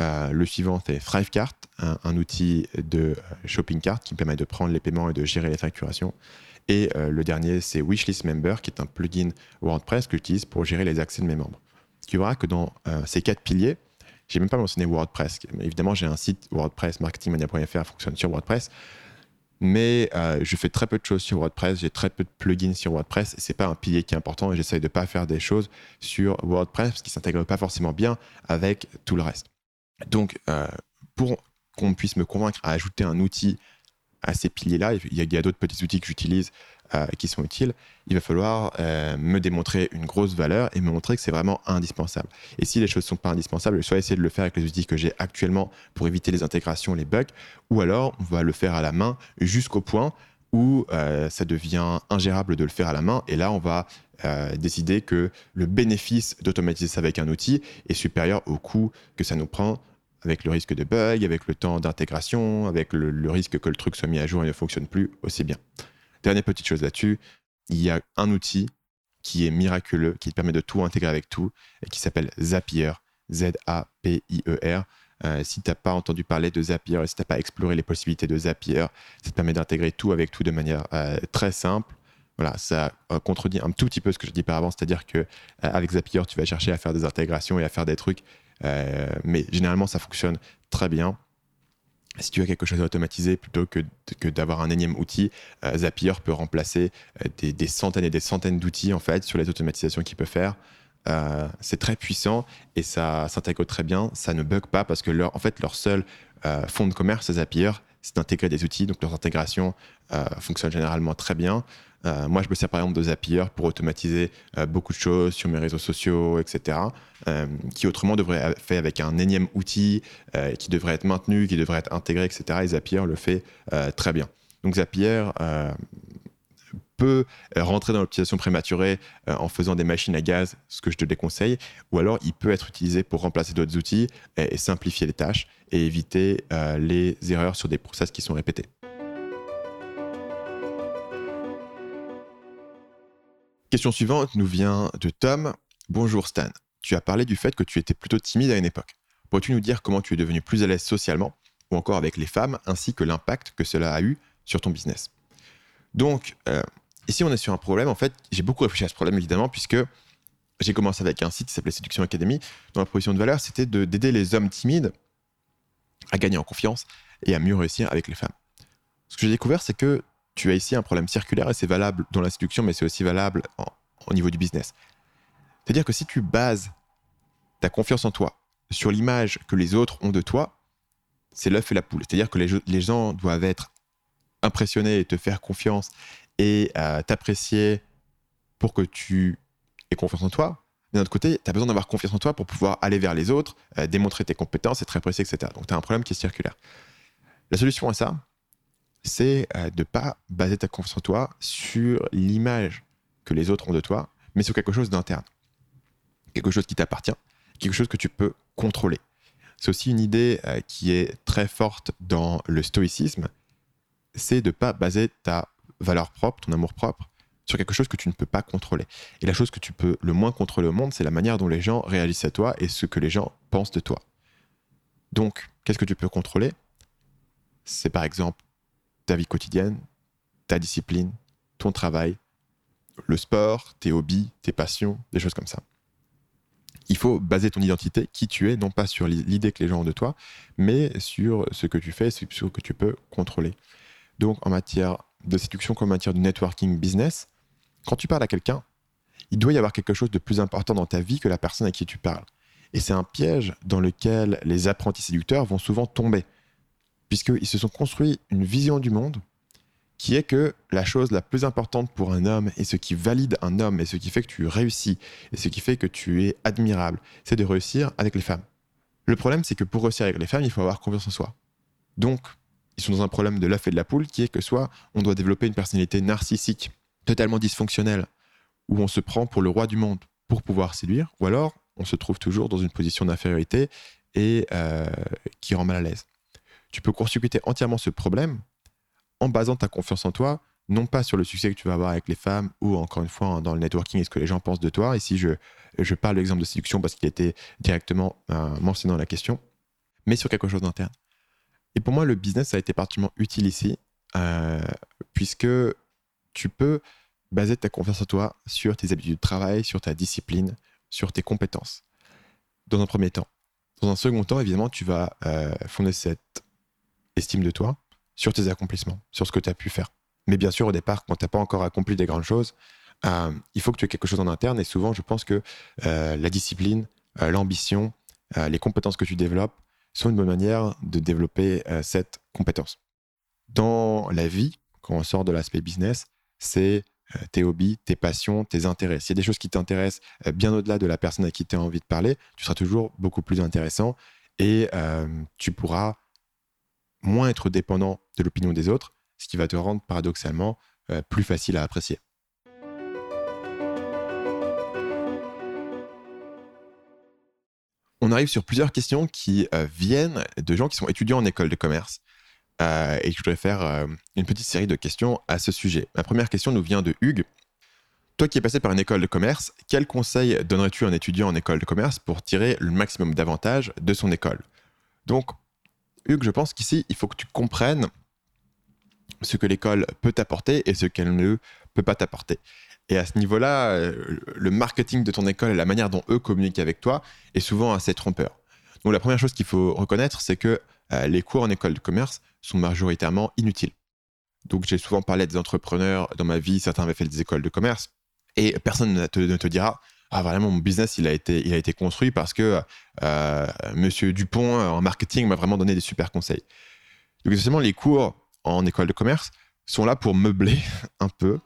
Euh, le suivant, c'est ThriveCart, un, outil de euh, shopping cart qui me permet de prendre les paiements et de gérer les facturations. Et le dernier, c'est Wishlist Member, qui est un plugin WordPress que j'utilise pour gérer les accès de mes membres. Tu verras que dans ces quatre piliers, j'ai même pas mentionné WordPress. Évidemment, j'ai un site WordPress, marketingmania.fr fonctionne sur WordPress mais euh, je fais très peu de choses sur WordPress, j'ai très peu de plugins sur WordPress, c'est pas un pilier qui est important, et j'essaye de pas faire des choses sur WordPress parce qu'il s'intègre pas forcément bien avec tout le reste. Donc, euh, pour qu'on puisse me convaincre à ajouter un outil à ces piliers-là, il y a, d'autres petits outils que j'utilise euh, qui sont utiles, il va falloir euh, me démontrer une grosse valeur et me montrer que c'est vraiment indispensable. Et si les choses ne sont pas indispensables, soit essayer de le faire avec les outils que j'ai actuellement pour éviter les intégrations, les bugs, ou alors on va le faire à la main jusqu'au point où euh, ça devient ingérable de le faire à la main. Et là, on va décider que le bénéfice d'automatiser ça avec un outil est supérieur au coût que ça nous prend avec le risque de bug, avec le temps d'intégration, avec le, risque que le truc soit mis à jour et ne fonctionne plus aussi bien. Dernière petite chose là-dessus, il y a un outil qui est miraculeux, qui permet de tout intégrer avec tout, et qui s'appelle Zapier, Z-A-P-I-E-R. Euh, si tu n'as pas entendu parler de Zapier et si tu n'as pas exploré les possibilités de Zapier, ça te permet d'intégrer tout avec tout de manière euh, très simple. Voilà, ça euh, contredit un tout petit peu ce que je dis par avant, c'est-à-dire que avec Zapier, tu vas chercher à faire des intégrations et à faire des trucs, mais généralement ça fonctionne très bien si tu as quelque chose à automatiser plutôt que, que d'avoir un énième outil, Zapier peut remplacer des, des, centaines et des centaines d'outils en fait sur les automatisations qu'il peut faire. Euh, c'est très puissant et ça s'intègre très bien. Ça ne bug pas parce que leur, en fait, leur seul euh, fond de commerce, Zapier, c'est d'intégrer des outils. Donc leur intégration euh, fonctionne généralement très bien. moi, je me sers par exemple de Zapier pour automatiser beaucoup de choses sur mes réseaux sociaux, etc. qui autrement devrait être fait avec un énième outil qui devrait être maintenu, qui devrait être intégré, etc. Et Zapier le fait très bien. Donc Zapier, peut euh, rentrer dans l'optimisation prématurée euh, en faisant des machines à gaz, ce que je te déconseille, ou alors il peut être utilisé pour remplacer d'autres outils et, simplifier les tâches et éviter euh, les erreurs sur des process qui sont répétés. Question suivante nous vient de Tom. Bonjour Stan. Tu as parlé du fait que tu étais plutôt timide à une époque. Pourrais-tu nous dire comment tu es devenu plus à l'aise socialement ou encore avec les femmes ainsi que l'impact que cela a eu sur ton business? Donc, Ici, on est sur un problème. En fait, j'ai beaucoup réfléchi à ce problème, évidemment, puisque j'ai commencé avec un site qui s'appelait Séduction Academy, dont la proposition de valeur, c'était d'aider les hommes timides à gagner en confiance et à mieux réussir avec les femmes. Ce que j'ai découvert, c'est que tu as ici un problème circulaire et c'est valable dans la séduction, mais c'est aussi valable au niveau du business. C'est-à-dire que si tu bases ta confiance en toi sur l'image que les autres ont de toi, c'est l'œuf et la poule. C'est-à-dire que les gens doivent être impressionnés et te faire confiance et t'apprécier pour que tu aies confiance en toi. D'un autre côté, tu as besoin d'avoir confiance en toi pour pouvoir aller vers les autres, euh, démontrer tes compétences, être apprécié, etc. Donc tu as un problème qui est circulaire. La solution à ça, c'est euh, de ne pas baser ta confiance en toi sur l'image que les autres ont de toi, mais sur quelque chose d'interne. Quelque chose qui t'appartient, quelque chose que tu peux contrôler. C'est aussi une idée euh, qui est très forte dans le stoïcisme, c'est de ne pas baser ta valeur propre, ton amour propre, sur quelque chose que tu ne peux pas contrôler. Et la chose que tu peux le moins contrôler au monde, c'est la manière dont les gens réagissent à toi et ce que les gens pensent de toi. Donc, qu'est-ce que tu peux contrôler? C'est par exemple ta vie quotidienne, ta discipline, ton travail, le sport, tes hobbies, tes passions, des choses comme ça. Il faut baser ton identité, qui tu es, non pas sur l'idée que les gens ont de toi, mais sur ce que tu fais, sur ce que tu peux contrôler. Donc en matière de séduction comme en matière de networking business, quand tu parles à quelqu'un, il doit y avoir quelque chose de plus important dans ta vie que la personne à qui tu parles. Et c'est un piège dans lequel les apprentis séducteurs vont souvent tomber, puisqu'ils se sont construits une vision du monde qui est que la chose la plus importante pour un homme et ce qui valide un homme et ce qui fait que tu réussis et ce qui fait que tu es admirable, c'est de réussir avec les femmes. Le problème, c'est que pour réussir avec les femmes, il faut avoir confiance en soi. Donc, sont dans un problème de l'œuf et de la poule qui est que soit on doit développer une personnalité narcissique, totalement dysfonctionnelle, où on se prend pour le roi du monde pour pouvoir séduire, ou alors on se trouve toujours dans une position d'infériorité et euh, qui rend mal à l'aise. Tu peux consulter entièrement ce problème en basant ta confiance en toi, non pas sur le succès que tu vas avoir avec les femmes ou encore une fois dans le networking et ce que les gens pensent de toi. Ici, je, je parle de l'exemple de séduction parce qu'il était directement euh, mentionné dans la question, mais sur quelque chose d'interne. Et pour moi, le business a été particulièrement utile ici, euh, puisque tu peux baser ta confiance en toi sur tes habitudes de travail, sur ta discipline, sur tes compétences, dans un premier temps. Dans un second temps, évidemment, tu vas euh, fonder cette estime de toi sur tes accomplissements, sur ce que tu as pu faire. Mais bien sûr, au départ, quand tu n'as pas encore accompli des grandes choses, euh, il faut que tu aies quelque chose en interne. Et souvent, je pense que la discipline, l'ambition, les compétences que tu développes sont une bonne manière de développer euh, cette compétence. Dans la vie, quand on sort de l'aspect business, c'est euh, tes hobbies, tes passions, tes intérêts. S'il y a des choses qui t'intéressent euh, bien au-delà de la personne à qui tu as envie de parler, tu seras toujours beaucoup plus intéressant et tu pourras moins être dépendant de l'opinion des autres, ce qui va te rendre paradoxalement plus facile à apprécier. On arrive sur plusieurs questions qui viennent de gens qui sont étudiants en école de commerce. et je voudrais faire une petite série de questions à ce sujet. Ma première question nous vient de Hugues. Toi qui es passé par une école de commerce, quel conseil donnerais-tu à un étudiant en école de commerce pour tirer le maximum d'avantages de son école? Donc, Hugues, je pense qu'ici, il faut que tu comprennes ce que l'école peut t'apporter et ce qu'elle ne peut pas t'apporter. Et à ce niveau-là, euh, le marketing de ton école et la manière dont eux communiquent avec toi est souvent assez trompeur. Donc la première chose qu'il faut reconnaître, c'est que euh, les cours en école de commerce sont majoritairement inutiles. Donc j'ai souvent parlé des entrepreneurs dans ma vie, certains avaient fait des écoles de commerce, et personne ne te, dira ah vraiment mon business il a été construit parce que euh, Monsieur Dupont en marketing m'a vraiment donné des super conseils. Donc essentiellement les cours en école de commerce sont là pour meubler un peu.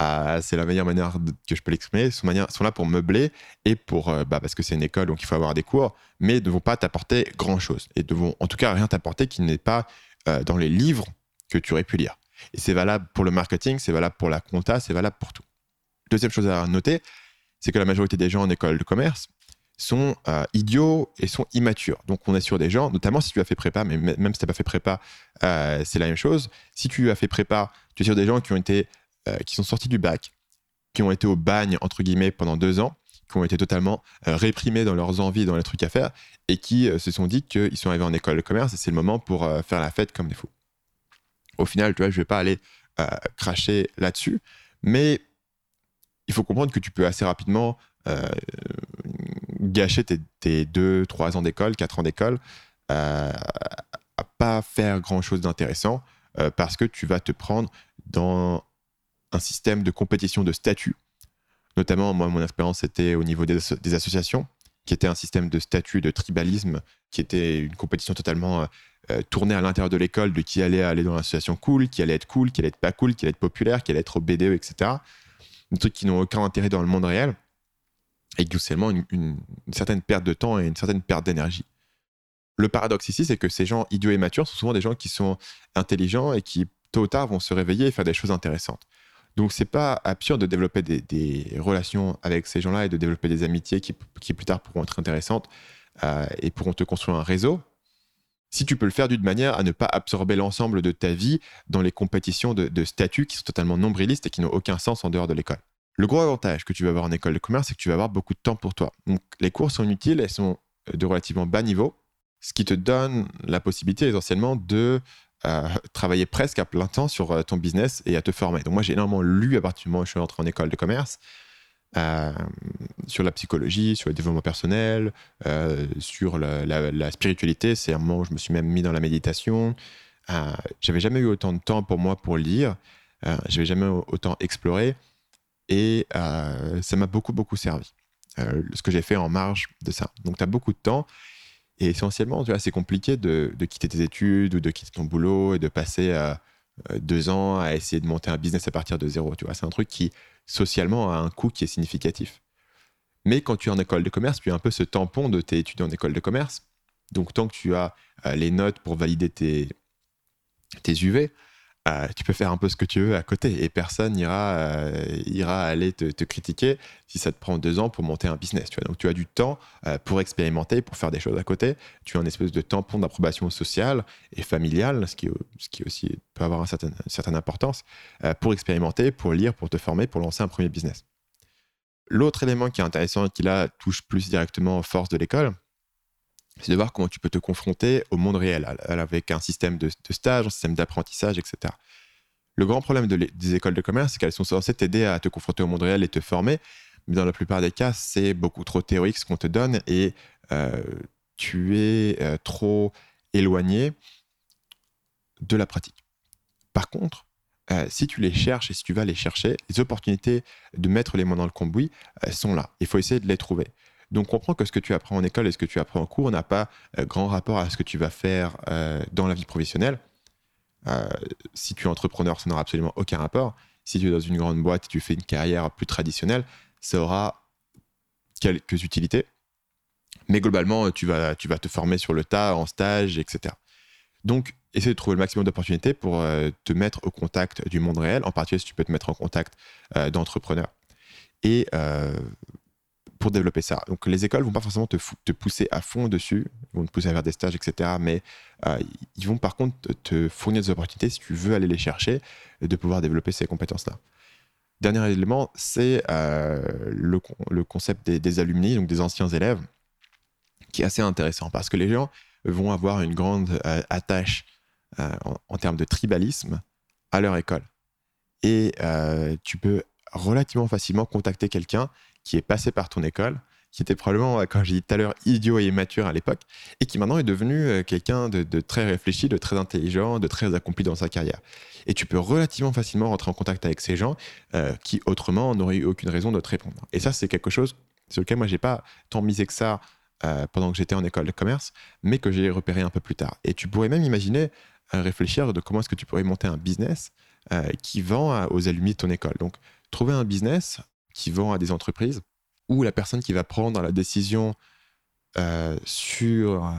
Euh, c'est la meilleure manière que je peux l'exprimer. Sont, sont là pour meubler et pour euh, bah, parce que c'est une école donc il faut avoir des cours, mais ne vont pas t'apporter grand chose et ne vont en tout cas rien t'apporter qui n'est pas euh, dans les livres que tu aurais pu lire. Et c'est valable pour le marketing, c'est valable pour la compta, c'est valable pour tout. Deuxième chose à noter, c'est que la majorité des gens en école de commerce sont euh, idiots et sont immatures. Donc on est sur des gens, notamment si tu as fait prépa, mais même si tu n'as pas fait prépa, c'est la même chose. Si tu as fait prépa, tu es sur des gens qui ont été, euh, qui sont sortis du bac, qui ont été au bagne entre guillemets pendant deux ans, qui ont été totalement réprimés dans leurs envies, dans les trucs à faire, et qui se sont dit qu'ils sont arrivés en école de commerce et c'est le moment pour faire la fête comme des fous. Au final, tu vois, je vais pas aller cracher là-dessus, mais il faut comprendre que tu peux assez rapidement gâcher tes, 2, 3 ans d'école, 4 ans d'école, euh, à pas faire grand-chose d'intéressant euh, parce que tu vas te prendre dans un système de compétition de statut. Notamment, moi, mon expérience était au niveau des, associations, qui était un système de statut, de tribalisme, qui était une compétition totalement euh, tournée à l'intérieur de l'école, de qui allait aller dans l'association cool, qui allait être cool, qui allait être pas cool, qui allait être populaire, qui allait être au BDE, etc. Des trucs qui n'ont aucun intérêt dans le monde réel et doucement une, une, certaine perte de temps et une certaine perte d'énergie. Le paradoxe ici, c'est que ces gens idiots et matures sont souvent des gens qui sont intelligents et qui, tôt ou tard, vont se réveiller et faire des choses intéressantes. Donc, c'est pas absurde de développer des, relations avec ces gens-là et de développer des amitiés qui, qui plus tard pourront être intéressantes euh, et pourront te construire un réseau. Si tu peux le faire d'une manière à ne pas absorber l'ensemble de ta vie dans les compétitions de, de statuts qui sont totalement nombrilistes et qui n'ont aucun sens en dehors de l'école. Le gros avantage que tu vas avoir en école de commerce, c'est que tu vas avoir beaucoup de temps pour toi. Donc, les cours sont inutiles, elles sont de relativement bas niveau, ce qui te donne la possibilité essentiellement de euh, travailler presque à plein temps sur euh, ton business et à te former. Donc, moi, j'ai énormément lu à partir du moment où je suis entré en école de commerce. sur la psychologie, sur le développement personnel, sur la, spiritualité. C'est un moment où je me suis même mis dans la méditation. J'avais jamais eu autant de temps pour moi pour lire. J'avais jamais autant exploré. Et euh, ça m'a beaucoup, beaucoup servi. Euh, ce que j'ai fait en marge de ça. Donc, tu as beaucoup de temps. Et essentiellement, tu vois, c'est compliqué de, quitter tes études ou de quitter ton boulot et de passer euh, deux ans à essayer de monter un business à partir de zéro. Tu vois, c'est un truc qui, socialement, a un coût qui est significatif. Mais quand tu es en école de commerce, tu as un peu ce tampon de tes études en école de commerce. Donc, tant que tu as les notes pour valider tes, tes UV, euh, tu peux faire un peu ce que tu veux à côté et personne n'ira euh, ira aller te, critiquer si ça te prend deux ans pour monter un business. Tu vois. Donc tu as du temps euh, pour expérimenter, pour faire des choses à côté. Tu as une espèce de tampon d'approbation sociale et familiale, ce qui, ce qui aussi peut avoir une certaine importance, pour expérimenter, pour lire, pour te former, pour lancer un premier business. L'autre élément qui est intéressant et qui là touche plus directement aux forces de l'école, c'est de voir comment tu peux te confronter au monde réel avec un système de, stage, un système d'apprentissage, etc. Le grand problème des écoles de commerce, c'est qu'elles sont censées t'aider à te confronter au monde réel et te former, mais dans la plupart des cas, c'est beaucoup trop théorique ce qu'on te donne et euh, tu es euh, trop éloigné de la pratique. Par contre, euh, si tu les cherches et si tu vas les chercher, les opportunités de mettre les mains dans le cambouis sont là. Il faut essayer de les trouver. Donc comprends que ce que tu apprends en école et ce que tu apprends en cours n'a pas euh, grand rapport à ce que tu vas faire euh, dans la vie professionnelle. Euh, si tu es entrepreneur, ça n'aura absolument aucun rapport. Si tu es dans une grande boîte et tu fais une carrière plus traditionnelle, ça aura quelques utilités. Mais globalement, tu vas, te former sur le tas, en stage, etc. Donc, essaie de trouver le maximum d'opportunités pour te mettre au contact du monde réel, en particulier si tu peux te mettre en contact d'entrepreneurs. Et pour développer ça. Donc les écoles vont pas forcément te, pousser à fond dessus, ils vont te pousser à faire des stages, etc. Mais euh, ils vont par contre te fournir des opportunités si tu veux aller les chercher de pouvoir développer ces compétences-là. Dernier élément, c'est euh, le, concept des, alumni, donc des anciens élèves, qui est assez intéressant parce que les gens vont avoir une grande euh, attache en, termes de tribalisme à leur école. Et tu peux relativement facilement contacter quelqu'un qui est passé par ton école, qui était probablement, comme j'ai dit tout à l'heure, idiot et immature à l'époque, et qui maintenant est devenu euh, quelqu'un de, très réfléchi, de très intelligent, de très accompli dans sa carrière. Et tu peux relativement facilement rentrer en contact avec ces gens euh, qui autrement n'auraient eu aucune raison de te répondre. Et ça, c'est quelque chose sur lequel moi, j'ai pas tant misé que ça euh, pendant que j'étais en école de commerce, mais que j'ai repéré un peu plus tard. Et tu pourrais même imaginer réfléchir de comment est-ce que tu pourrais monter un business qui vend aux alumni de ton école. Donc, trouver un business qui vend à des entreprises ou la personne qui va prendre la décision euh, sur euh,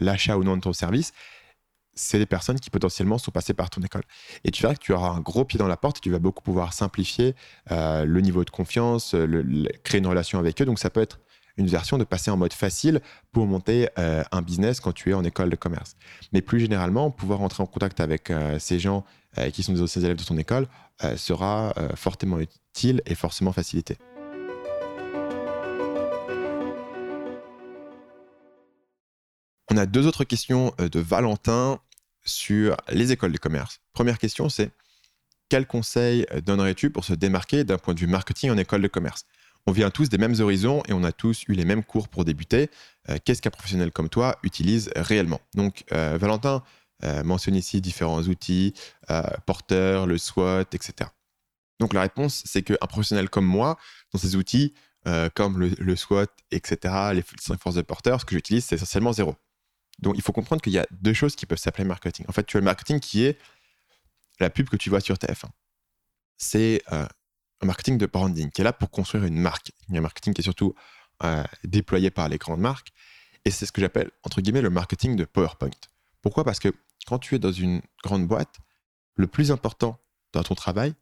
l'achat ou non de ton service, c'est des personnes qui potentiellement sont passées par ton école. Et tu verras que tu auras un gros pied dans la porte et tu vas beaucoup pouvoir simplifier euh, le niveau de confiance, créer une relation avec eux. Donc ça peut être une version de passer en mode facile pour monter un business quand tu es en école de commerce. Mais plus généralement, pouvoir entrer en contact avec ces gens qui sont des anciens élèves de ton école sera fortement utile et forcément facilité. On a deux autres questions euh, de Valentin sur les écoles de commerce. Première question, c'est quel conseil euh, donnerais-tu pour se démarquer d'un point de vue marketing en école de commerce? On vient tous des mêmes horizons et on a tous eu les mêmes cours pour débuter. Euh, qu'est-ce qu'un professionnel comme toi utilise réellement? Donc, Valentin mentionne ici différents outils, porteurs, le SWOT, etc. Donc, la réponse, c'est qu'un professionnel comme moi, dans ces outils, comme le, le, SWOT, etc., les forces de porteurs, ce que j'utilise, c'est essentiellement zéro. Donc il faut comprendre qu'il y a deux choses qui peuvent s'appeler marketing. En fait, tu as le marketing qui est la pub que tu vois sur TF1. C'est euh, un marketing de branding qui est là pour construire une marque. Un marketing qui est surtout euh, déployé par les grandes marques. Et c'est ce que j'appelle, entre guillemets, le marketing de PowerPoint. Pourquoi? Parce que quand tu es dans une grande boîte, le plus important dans ton travail,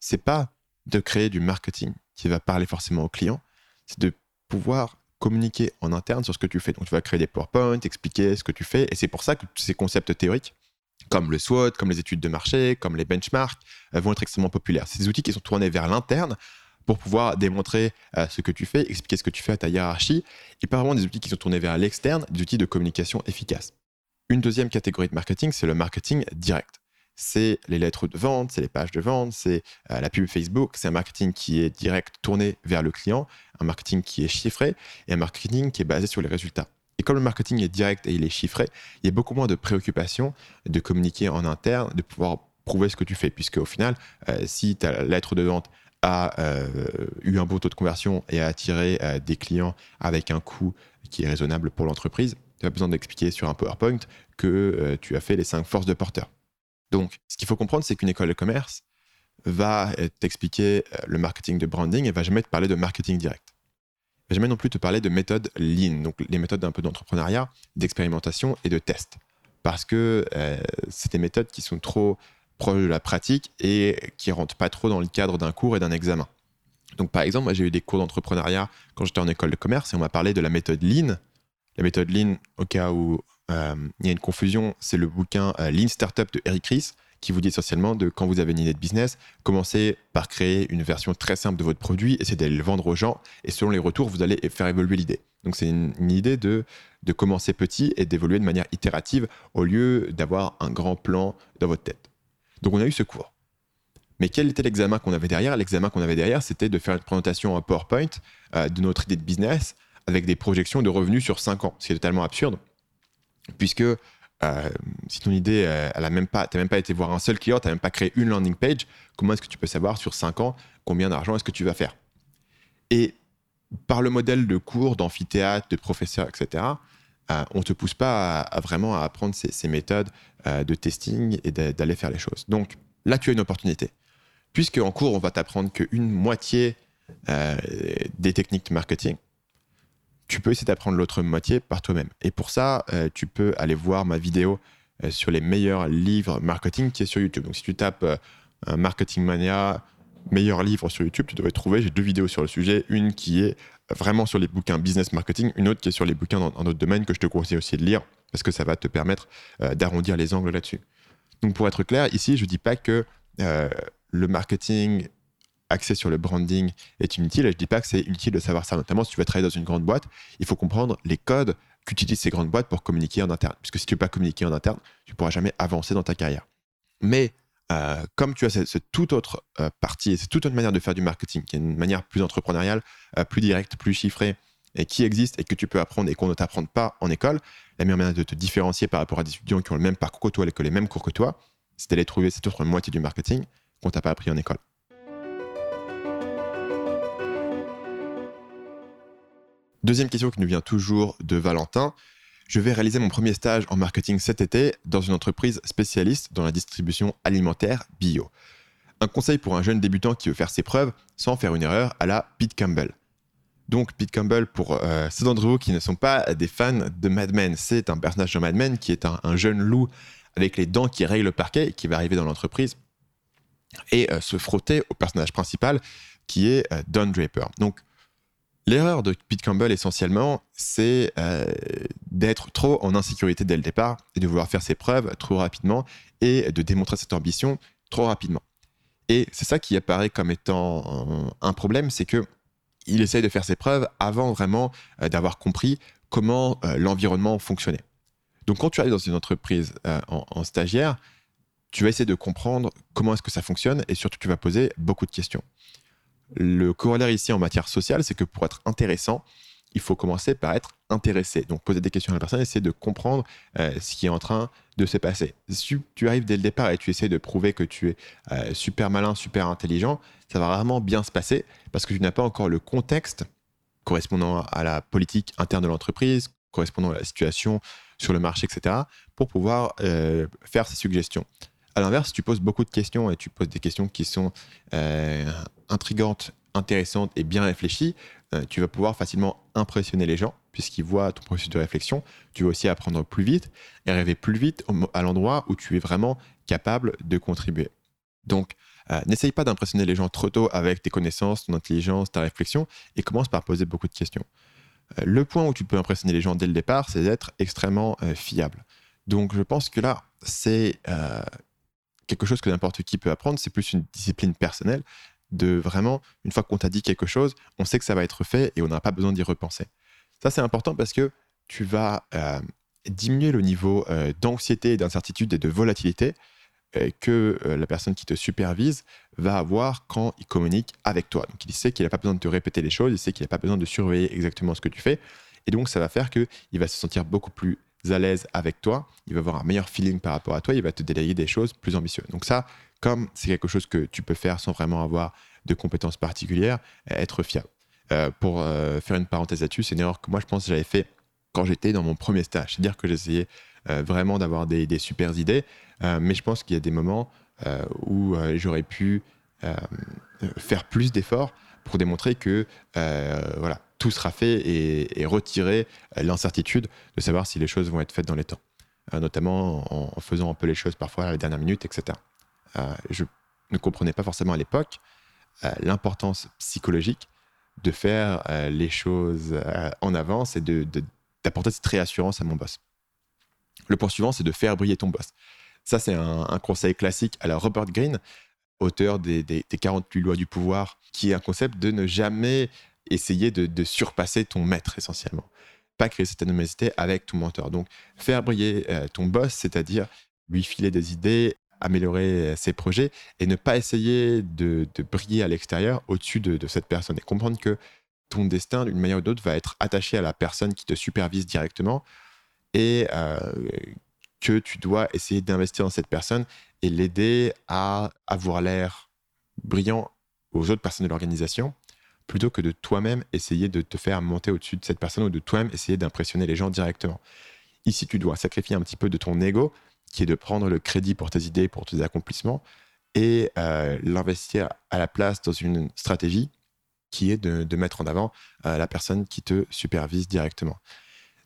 c'est pas de créer du marketing qui va parler forcément aux clients, c'est de pouvoir communiquer en interne sur ce que tu fais. Donc, tu vas créer des PowerPoint, expliquer ce que tu fais. Et c'est pour ça que ces concepts théoriques, comme le SWOT, comme les études de marché, comme les benchmarks, euh, vont être extrêmement populaires. C'est des outils qui sont tournés vers l'interne pour pouvoir démontrer euh, ce que tu fais, expliquer ce que tu fais à ta hiérarchie, et pas vraiment des outils qui sont tournés vers l'externe, des outils de communication efficaces. Une deuxième catégorie de marketing, c'est le marketing direct c'est les lettres de vente, c'est les pages de vente, c'est euh, la pub Facebook, c'est un marketing qui est direct tourné vers le client, un marketing qui est chiffré et un marketing qui est basé sur les résultats. Et comme le marketing est direct et il est chiffré, il y a beaucoup moins de préoccupations de communiquer en interne, de pouvoir prouver ce que tu fais, puisque au final, euh, si ta lettre de vente a euh, eu un beau taux de conversion et a attiré des clients avec un coût qui est raisonnable pour l'entreprise, tu n'as pas besoin d'expliquer sur un PowerPoint que tu as fait les cinq forces de porteur. Donc, ce qu'il faut comprendre, c'est qu'une école de commerce va t'expliquer euh, le marketing de branding et va jamais te parler de marketing direct. Jamais non plus te parler de méthodes lean, donc les méthodes un peu d'entrepreneuriat, d'expérimentation et de test. Parce que euh, c'est des méthodes qui sont trop proches de la pratique et qui rentrent pas trop dans le cadre d'un cours et d'un examen. Donc, par exemple, moi, j'ai eu des cours d'entrepreneuriat quand j'étais en école de commerce et on m'a parlé de la méthode lean. La méthode lean, au cas où euh, il y a une confusion, c'est le bouquin euh, Lean Startup de Eric Ries qui vous dit essentiellement de quand vous avez une idée de business, commencez par créer une version très simple de votre produit, essayez d'aller le vendre aux gens et selon les retours, vous allez faire évoluer l'idée. Donc c'est une, idée de, de commencer petit et d'évoluer de manière itérative au lieu d'avoir un grand plan dans votre tête. Donc on a eu ce cours. Mais quel était l'examen qu'on avait derrière? L'examen qu'on avait derrière, c'était de faire une présentation en PowerPoint euh, de notre idée de business avec des projections de revenus sur 5 ans, ce qui est totalement absurde puisque euh, si ton idée, euh, elle a même pas, même pas été voir un seul client, tu n'as même pas créé une landing page, comment est-ce que tu peux savoir sur 5 ans combien d'argent est-ce que tu vas faire? Et par le modèle de cours, d'amphithéâtre, de professeur, etc., euh, on ne te pousse pas vraiment à apprendre ces, méthodes de testing et d'aller faire les choses. Donc là, tu as une opportunité. Puisque en cours, on va t'apprendre qu'une moitié des techniques de marketing, tu peux essayer d'apprendre l'autre moitié par toi-même. Et pour ça, euh, tu peux aller voir ma vidéo euh, sur les meilleurs livres marketing qui est sur YouTube. Donc si tu tapes euh, Marketing Mania meilleurs livres sur YouTube, tu devrais trouver, j'ai deux vidéos sur le sujet, une qui est vraiment sur les bouquins business marketing, une autre qui est sur les bouquins dans, d'autres domaines que je te conseille aussi de lire parce que ça va te permettre d'arrondir les angles là-dessus. Donc pour être clair, ici, je ne dis pas que le marketing axé sur le branding est inutile et je ne dis pas que c'est utile de savoir ça, notamment si tu vas travailler dans une grande boîte, il faut comprendre les codes qu'utilisent ces grandes boîtes pour communiquer en interne. Puisque si tu ne veux pas communiquer en interne, tu ne pourras jamais avancer dans ta carrière. Mais euh, comme tu as cette, toute autre euh, partie, et c'est toute autre manière de faire du marketing, qui est une manière plus entrepreneuriale, euh, plus directe, plus chiffrée, et qui existe et que tu peux apprendre et qu'on ne t'apprend pas en école, la meilleure manière de te différencier par rapport à des étudiants qui ont le même parcours que toi, que les mêmes cours que toi, c'est d'aller trouver cette autre moitié du marketing qu'on t'a pas appris en école. Deuxième question qui nous vient toujours de Valentin je vais réaliser mon premier stage en marketing cet été dans une entreprise spécialiste dans la distribution alimentaire bio. Un conseil pour un jeune débutant qui veut faire ses preuves sans faire une erreur à la Pete Campbell. Donc Pete Campbell, pour euh, ceux d'entre vous qui ne sont pas des fans de Mad Men, c'est un personnage de Mad Men qui est un, jeune loup avec les dents qui rayent le parquet et qui va arriver dans l'entreprise et euh, se frotter au personnage principal qui est euh, Don Draper. Donc L'erreur de Pete Campbell, essentiellement, c'est euh, d'être trop en insécurité dès le départ et de vouloir faire ses preuves trop rapidement et de démontrer cette ambition trop rapidement. Et c'est ça qui apparaît comme étant un, problème, c'est que il essaye de faire ses preuves avant vraiment euh, d'avoir compris comment euh, l'environnement fonctionnait. Donc quand tu arrives dans une entreprise en, en, stagiaire, tu vas essayer de comprendre comment est-ce que ça fonctionne et surtout tu vas poser beaucoup de questions. Le corollaire ici en matière sociale, c'est que pour être intéressant, il faut commencer par être intéressé. Donc poser des questions à la personne, essayer de comprendre euh, ce qui est en train de se passer. Si tu arrives dès le départ et tu essaies de prouver que tu es euh, super malin, super intelligent, ça va vraiment bien se passer parce que tu n'as pas encore le contexte correspondant à la politique interne de l'entreprise, correspondant à la situation sur le marché, etc., pour pouvoir euh, faire ces suggestions. À l'inverse, si tu poses beaucoup de questions et tu poses des questions qui sont intrigantes, intéressantes et bien réfléchies, euh, tu vas pouvoir facilement impressionner les gens puisqu'ils voient ton processus de réflexion. Tu vas aussi apprendre plus vite et arriver plus vite à l'endroit où tu es vraiment capable de contribuer. Donc, euh, n'essaye pas d'impressionner les gens trop tôt avec tes connaissances, ton intelligence, ta réflexion et commence par poser beaucoup de questions. le point où tu peux impressionner les gens dès le départ, c'est d'être extrêmement fiable. Donc, je pense que là, c'est quelque chose que n'importe qui peut apprendre, c'est plus une discipline personnelle de vraiment, une fois qu'on t'a dit quelque chose, on sait que ça va être fait et on n'a pas besoin d'y repenser. Ça, c'est important parce que tu vas euh, diminuer le niveau euh, d'anxiété, d'incertitude et de volatilité euh, que la personne qui te supervise va avoir quand il communique avec toi. Donc, il sait qu'il n'a pas besoin de te répéter les choses, il sait qu'il n'a pas besoin de surveiller exactement ce que tu fais. Et donc, ça va faire qu'il va se sentir beaucoup plus à l'aise avec toi, il va avoir un meilleur feeling par rapport à toi, il va te délayer des choses plus ambitieuses. Donc ça, comme c'est quelque chose que tu peux faire sans vraiment avoir de compétences particulières, être fiable. Euh, pour euh, faire une parenthèse là-dessus, c'est une erreur que moi je pense que j'avais fait quand j'étais dans mon premier stage. C'est-à-dire que j'essayais euh, vraiment d'avoir des, des super idées, mais je pense qu'il y a des moments où j'aurais pu faire plus d'efforts pour démontrer que voilà, tout sera fait et, retirer l'incertitude de savoir si les choses vont être faites dans les temps, notamment en, faisant un peu les choses parfois à la dernière minute, etc. Euh, je ne comprenais pas forcément à l'époque euh, l'importance psychologique de faire les choses en avance et d'apporter cette réassurance à mon boss. Le point suivant, c'est de faire briller ton boss. Ça, c'est un, conseil classique à la Robert Greene, auteur des, des, des 48 lois du pouvoir, qui est un concept de ne jamais essayer de, surpasser ton maître essentiellement. Pas créer cette animosité avec ton mentor. Donc, faire briller euh, ton boss, c'est-à-dire lui filer des idées, améliorer euh, ses projets et ne pas essayer de, briller à l'extérieur au-dessus de, cette personne et comprendre que ton destin, d'une manière ou d'autre, va être attaché à la personne qui te supervise directement et euh, que tu dois essayer d'investir dans cette personne et l'aider à avoir l'air brillant aux autres personnes de l'organisation plutôt que de toi-même essayer de te faire monter au-dessus de cette personne ou de toi-même essayer d'impressionner les gens directement. Ici, tu dois sacrifier un petit peu de ton ego, qui est de prendre le crédit pour tes idées, pour tes accomplissements, et euh, l'investir à la place dans une stratégie qui est de, mettre en avant euh, la personne qui te supervise directement.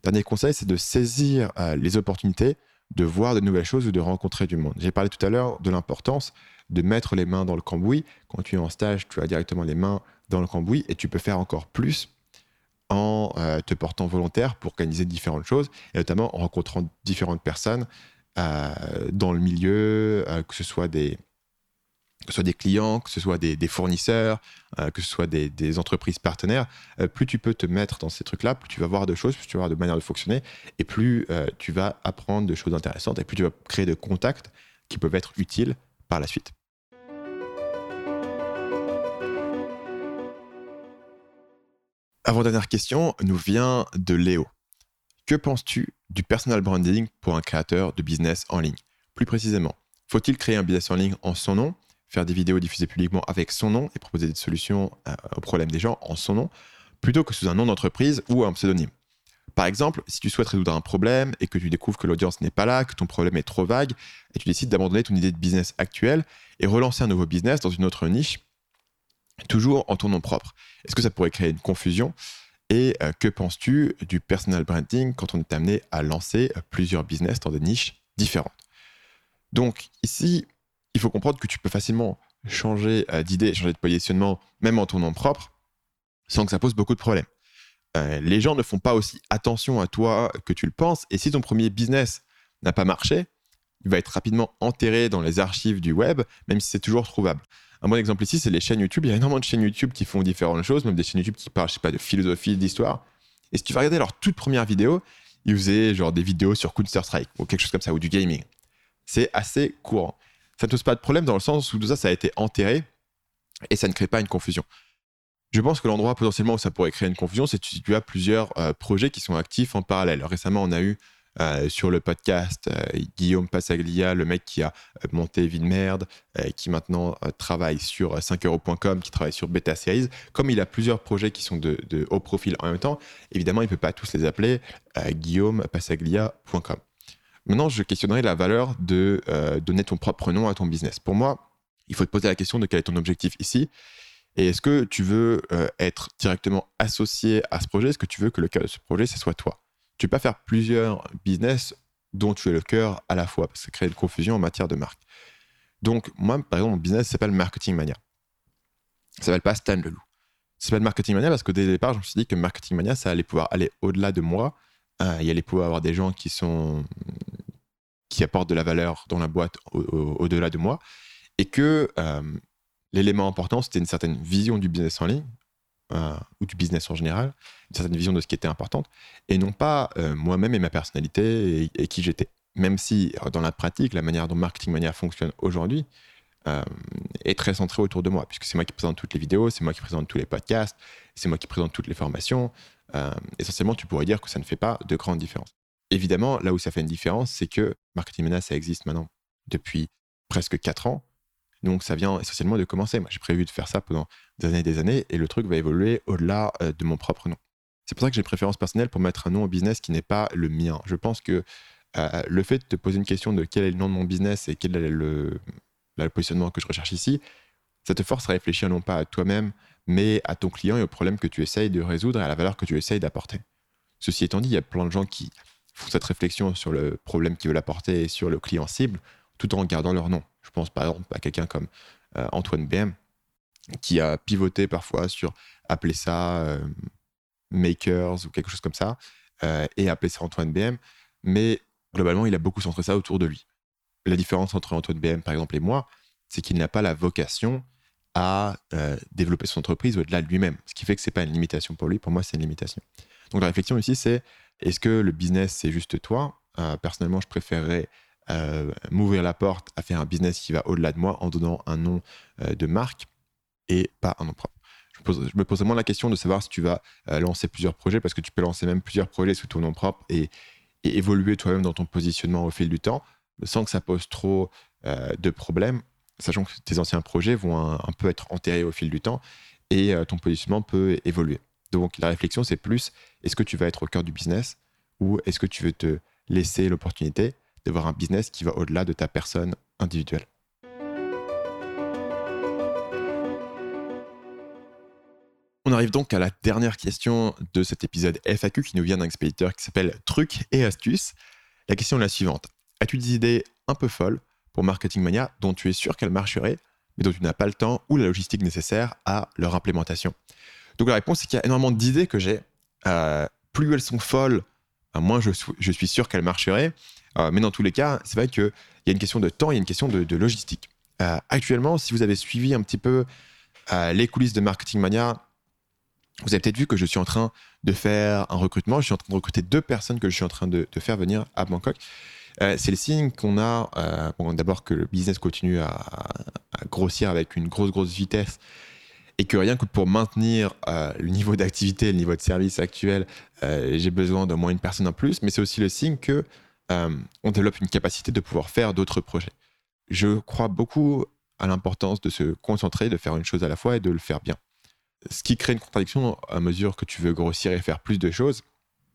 Dernier conseil, c'est de saisir euh, les opportunités de voir de nouvelles choses ou de rencontrer du monde. J'ai parlé tout à l'heure de l'importance de mettre les mains dans le cambouis. Quand tu es en stage, tu as directement les mains dans le cambouis et tu peux faire encore plus en te portant volontaire pour organiser différentes choses, et notamment en rencontrant différentes personnes dans le milieu, euh, que ce soit des, que ce soit des clients, que ce soit des, fournisseurs, que ce soit des, entreprises partenaires, plus tu peux te mettre dans ces trucs-là, plus tu vas voir de choses, plus tu vas voir de manières de fonctionner, et plus tu vas apprendre de choses intéressantes, et plus tu vas créer de contacts qui peuvent être utiles par la suite. Avant-dernière question nous vient de Léo. Que penses-tu du personal branding pour un créateur de business en ligne? Plus précisément, faut-il créer un business en ligne en son nom, faire des vidéos diffusées publiquement avec son nom et proposer des solutions euh, aux problèmes des gens en son nom, plutôt que sous un nom d'entreprise ou un pseudonyme? Par exemple, si tu souhaites résoudre un problème et que tu découvres que l'audience n'est pas là, que ton problème est trop vague, et tu décides d'abandonner ton idée de business actuelle et relancer un nouveau business dans une autre niche, toujours en ton nom propre. Est-ce que ça pourrait créer une confusion? Et euh, que penses-tu du personal branding quand on est amené à lancer euh, plusieurs business dans des niches différentes? Donc ici, il faut comprendre que tu peux facilement changer euh, d'idée, changer de positionnement, même en ton nom propre, sans que ça pose beaucoup de problèmes. les gens ne font pas aussi attention à toi que tu le penses, et si ton premier business n'a pas marché, il va être rapidement enterré dans les archives du web, même si c'est toujours trouvable. Un bon exemple ici, c'est les chaînes YouTube. Il y a énormément de chaînes YouTube qui font différentes choses, même des chaînes YouTube qui parlent, je sais pas, de philosophie, d'histoire. Et si tu vas regarder leur toute première vidéo, ils faisaient genre des vidéos sur Counter-Strike ou quelque chose comme ça, ou du gaming. C'est assez courant. Ça ne pose pas de problème dans le sens où tout ça, ça a été enterré et ça ne crée pas une confusion. Je pense que l'endroit potentiellement où ça pourrait créer une confusion, c'est si tu as plusieurs euh, projets qui sont actifs en parallèle. Récemment, on a eu euh, sur le podcast, euh, Guillaume Passaglia, le mec qui a euh, monté Vie de merde, qui maintenant travaille sur 5euros.com, qui travaille sur Beta Series. Comme il a plusieurs projets qui sont de, haut profil en même temps, évidemment, il ne peut pas tous les appeler guillaumepasaglia.com. Maintenant, je questionnerai la valeur de donner ton propre nom à ton business. Pour moi, il faut te poser la question de quel est ton objectif ici. Et est-ce que tu veux être directement associé à ce projet? Est-ce que tu veux que le cœur de ce projet, ce soit toi? Tu peux pas faire plusieurs business dont tu es le cœur à la fois, parce que ça crée une confusion en matière de marque. Donc, moi, par exemple, mon business s'appelle Marketing Mania. Ça s'appelle pas Stan Leloup. Ça s'appelle Marketing Mania parce qu'au départ, je me suis dit que Marketing Mania, ça allait pouvoir aller au-delà de moi. Euh, il allait pouvoir avoir des gens qui sont qui apportent de la valeur dans la boîte au-delà de moi. Et que euh, l'élément important, c'était une certaine vision du business en ligne, euh, ou du business en général, une certaine vision de ce qui était importante, et non pas euh, moi-même et ma personnalité et, qui j'étais. Même si euh, dans la pratique, la manière dont Marketing Mania fonctionne aujourd'hui est très centrée autour de moi, puisque c'est moi qui présente toutes les vidéos, c'est moi qui présente tous les podcasts, c'est moi qui présente toutes les formations. essentiellement, tu pourrais dire que ça ne fait pas de grande différence. Évidemment, là où ça fait une différence, c'est que Marketing Mania, ça existe maintenant depuis presque 4 ans. Donc ça vient essentiellement de commencer. Moi, j'ai prévu de faire ça pendant des années et des années, et le truc va évoluer au-delà euh, de mon propre nom. C'est pour ça que j'ai une préférence personnelle pour mettre un nom au business qui n'est pas le mien. Je pense que euh, le fait de te poser une question de quel est le nom de mon business et quel est le, le positionnement que je recherche ici, ça te force à réfléchir non pas à toi-même, mais à ton client et au problème que tu essayes de résoudre et à la valeur que tu essayes d'apporter. Ceci étant dit, il y a plein de gens qui font cette réflexion sur le problème qu'ils veulent apporter et sur le client cible, tout en gardant leur nom. Je pense par exemple à quelqu'un comme euh, Antoine BM, qui a pivoté parfois sur appeler ça euh, Makers ou quelque chose comme ça, euh, et appeler ça Antoine BM. Mais globalement, il a beaucoup centré ça autour de lui. La différence entre Antoine BM, par exemple, et moi, c'est qu'il n'a pas la vocation à développer son entreprise au-delà de lui-même. Ce qui fait que ce n'est pas une limitation pour lui. Pour moi, c'est une limitation. Donc la réflexion ici, c'est est-ce que le business, c'est juste toi? Personnellement, je préférerais euh, m'ouvrir la porte à faire un business qui va au-delà de moi en donnant un nom euh, de marque et pas un nom propre. Je, me pose vraiment la question de savoir si tu vas euh, lancer plusieurs projets parce que tu peux lancer même plusieurs projets sous ton nom propre et, évoluer toi-même dans ton positionnement au fil du temps sans que ça pose trop de problèmes, sachant que tes anciens projets vont un, peu être enterrés au fil du temps et ton positionnement peut évoluer. Donc la réflexion, c'est plus est-ce que tu vas être au cœur du business ou est-ce que tu veux te laisser l'opportunité d'avoir un business qui va au-delà de ta personne individuelle. On arrive donc à la dernière question de cet épisode FAQ qui nous vient d'un expéditeur qui s'appelle Trucs et Astuces. La question est la suivante. As-tu des idées un peu folles pour Marketing Mania dont tu es sûr qu'elles marcheraient, mais dont tu n'as pas le temps ou la logistique nécessaire à leur implémentation? Donc la réponse, c'est qu'il y a énormément d'idées que j'ai. Euh, plus elles sont folles, euh, moins je, suis sûr qu'elles marcheraient. Euh, mais dans tous les cas, c'est vrai qu'il y a une question de temps, il y a une question de, logistique. actuellement, si vous avez suivi un petit peu les coulisses de Marketing Mania, vous avez peut-être vu que je suis en train de faire un recrutement. Je suis en train de recruter deux personnes que je suis en train de, faire venir à Bangkok. c'est le signe qu'on a, d'abord que le business continue à, grossir avec une grosse, grosse vitesse et que rien que pour maintenir euh, le niveau d'activité, le niveau de service actuel, euh, j'ai besoin d'au moins une personne en plus, mais c'est aussi le signe que euh, on développe une capacité de pouvoir faire d'autres projets. Je crois beaucoup à l'importance de se concentrer, de faire une chose à la fois et de le faire bien. Ce qui crée une contradiction à mesure que tu veux grossir et faire plus de choses,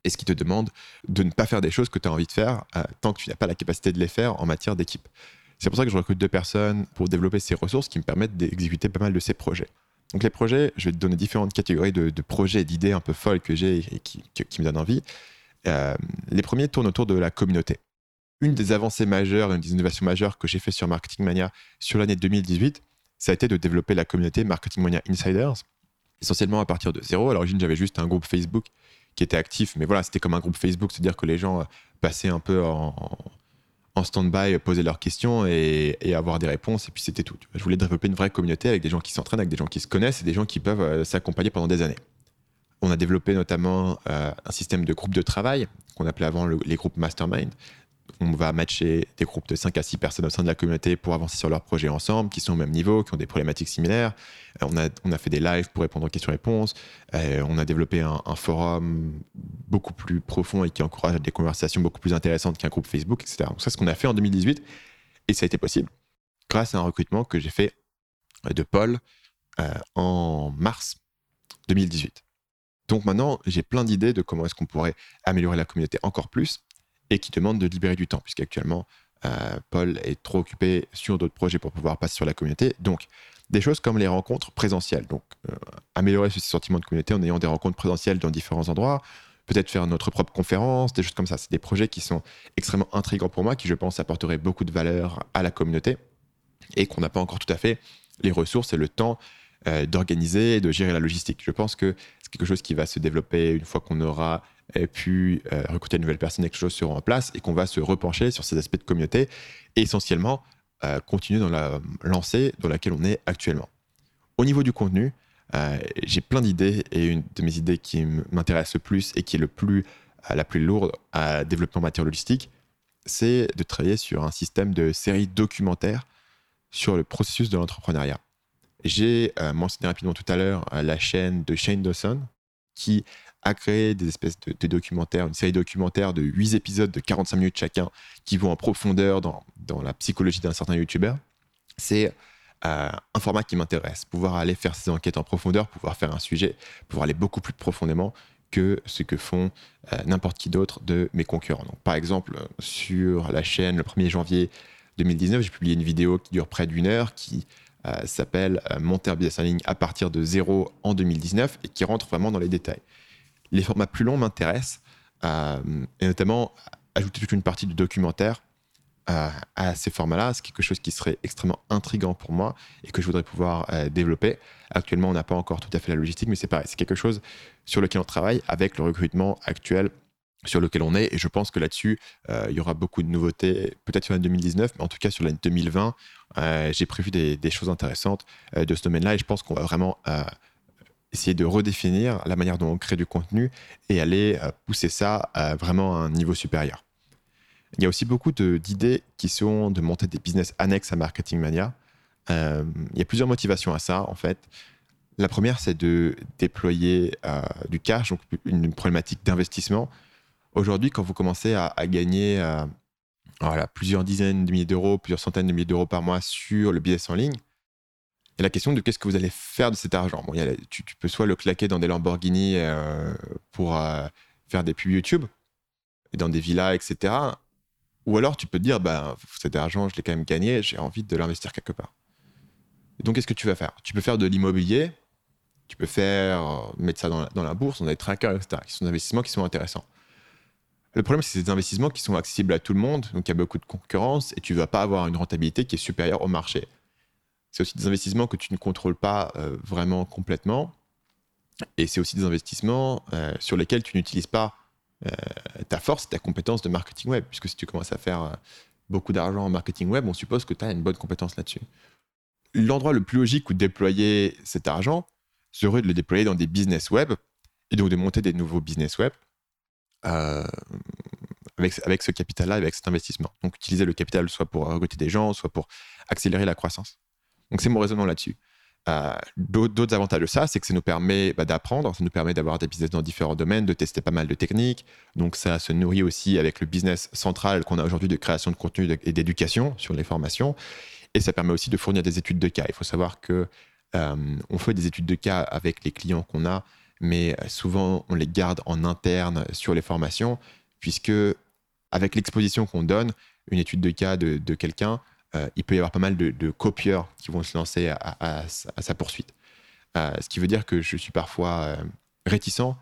et ce qui te demande de ne pas faire des choses que tu as envie de faire tant que tu n'as pas la capacité de les faire en matière d'équipe. C'est pour ça que je recrute deux personnes pour développer ces ressources qui me permettent d'exécuter pas mal de ces projets. Donc les projets, je vais te donner différentes catégories de, projets et d'idées un peu folles que j'ai et qui, me donnent envie. Euh, les premiers tournent autour de la communauté. Une des avancées majeures, une des innovations majeures que j'ai fait sur Marketing Mania sur l'année 2018, ça a été de développer la communauté Marketing Mania Insiders, essentiellement à partir de zéro. À l'origine, j'avais juste un groupe Facebook qui était actif, mais voilà, c'était comme un groupe Facebook, c'est-à-dire que les gens euh, passaient un peu en, stand-by, poser leurs questions et, avoir des réponses. Et puis c'était tout. Je voulais développer une vraie communauté avec des gens qui s'entraînent, avec des gens qui se connaissent et des gens qui peuvent euh, s'accompagner pendant des années. On a développé notamment euh, un système de groupes de travail qu'on appelait avant les groupes mastermind, on va matcher des groupes de 5 à 6 personnes au sein de la communauté pour avancer sur leurs projets ensemble, qui sont au même niveau, qui ont des problématiques similaires. Euh, on a, fait des lives pour répondre aux questions-réponses. Euh, on a développé un, forum beaucoup plus profond et qui encourage des conversations beaucoup plus intéressantes qu'un groupe Facebook, etc. Donc ça, c'est ce qu'on a fait en 2018 et ça a été possible grâce à un recrutement que j'ai fait de Paul en mars 2018. Donc maintenant, j'ai plein d'idées de comment est-ce qu'on pourrait améliorer la communauté encore plus et qui demande de libérer du temps, puisqu'actuellement, euh, Paul est trop occupé sur d'autres projets pour pouvoir passer sur la communauté. Donc, des choses comme les rencontres présentielles. Donc, euh, améliorer ce sentiment de communauté en ayant des rencontres présentielles dans différents endroits, peut-être faire notre propre conférence, des choses comme ça. C'est des projets qui sont extrêmement intrigants pour moi, qui, je pense, apporteraient beaucoup de valeur à la communauté et qu'on n'a pas encore tout à fait les ressources et le temps euh, d'organiser et de gérer la logistique. Je pense que c'est quelque chose qui va se développer une fois qu'on aura et puis euh, recruter de nouvelles personnes et quelque chose sera en place et qu'on va se repencher sur ces aspects de communauté et essentiellement euh, continuer dans la lancée dans laquelle on est actuellement. Au niveau du contenu, euh, j'ai plein d'idées et une de mes idées qui m'intéresse le plus et qui est la plus lourde à développement en matière logistique, c'est de travailler sur un système de séries documentaires sur le processus de l'entrepreneuriat. J'ai mentionné rapidement tout à l'heure la chaîne de Shane Dawson qui à créer des espèces de, documentaires, une série documentaire de 8 épisodes de 45 minutes chacun qui vont en profondeur dans, dans la psychologie d'un certain youtubeur. C'est euh, un format qui m'intéresse. Pouvoir aller faire ces enquêtes en profondeur, pouvoir faire un sujet, pouvoir aller beaucoup plus profondément que ce que font euh, n'importe qui d'autre de mes concurrents. Donc, par exemple, sur la chaîne, le 1er janvier 2019, j'ai publié une vidéo qui dure près d'une heure qui euh, s'appelle Monter business en ligne à partir de zéro en 2019 et qui rentre vraiment dans les détails les formats plus longs m'intéressent, euh, et notamment ajouter toute une partie du documentaire euh, à ces formats-là, c'est quelque chose qui serait extrêmement intrigant pour moi et que je voudrais pouvoir euh, développer. Actuellement, on n'a pas encore tout à fait la logistique, mais c'est pareil, c'est quelque chose sur lequel on travaille avec le recrutement actuel sur lequel on est. Et je pense que là-dessus, il y aura beaucoup de nouveautés, peut-être sur l'année 2019, mais en tout cas sur l'année 2020, j'ai prévu des, choses intéressantes de ce domaine-là. Et je pense qu'on va vraiment essayer de redéfinir la manière dont on crée du contenu et aller euh, pousser ça à vraiment un niveau supérieur. Il y a aussi beaucoup d'idées qui sont de monter des business annexes à Marketing Mania. Euh, il y a plusieurs motivations à ça, en fait. La première, c'est de déployer euh, du cash, donc une problématique d'investissement. Aujourd'hui, quand vous commencez à, gagner voilà, plusieurs dizaines de milliers d'euros, plusieurs centaines de milliers d'euros par mois sur le business en ligne, a la question de qu'est-ce que vous allez faire de cet argent? Bon, tu, peux soit le claquer dans des Lamborghini euh, pour euh, faire des pubs YouTube, et dans des villas, etc. Ou alors tu peux te dire, bah, cet argent, je l'ai quand même gagné, j'ai envie de l'investir quelque part. Et donc, qu'est-ce que tu vas faire? Tu peux faire de l'immobilier, tu peux faire, mettre ça dans la, bourse, dans des trackers, etc., qui sont des investissements qui sont intéressants. Le problème, c'est des investissements qui sont accessibles à tout le monde, donc il y a beaucoup de concurrence et tu ne vas pas avoir une rentabilité qui est supérieure au marché. C'est aussi des investissements que tu ne contrôles pas euh, vraiment complètement et c'est aussi des investissements euh, sur lesquels tu n'utilises pas euh, ta force, ta compétence de marketing web, puisque si tu commences à faire beaucoup d'argent en marketing web, on suppose que tu as une bonne compétence là-dessus. L'endroit le plus logique où déployer cet argent serait de le déployer dans des business web et donc de monter des nouveaux business web euh, avec, avec ce capital-là, avec cet investissement. Donc utiliser le capital soit pour recruter des gens, soit pour accélérer la croissance. Donc c'est mon raisonnement là-dessus. Euh, d'autres avantages de ça, c'est que ça nous permet bah, d'apprendre, ça nous permet d'avoir des business dans différents domaines, de tester pas mal de techniques. Donc ça se nourrit aussi avec le business central qu'on a aujourd'hui de création de contenu et d'éducation sur les formations. Et ça permet aussi de fournir des études de cas. Il faut savoir que euh, on fait des études de cas avec les clients qu'on a mais euh, souvent on les garde en interne sur les formations, puisque avec l'exposition qu'on donne, une étude de cas de, quelqu'un, euh, il peut y avoir pas mal de, copieurs qui vont se lancer à, sa poursuite. Euh, ce qui veut dire que je suis parfois réticent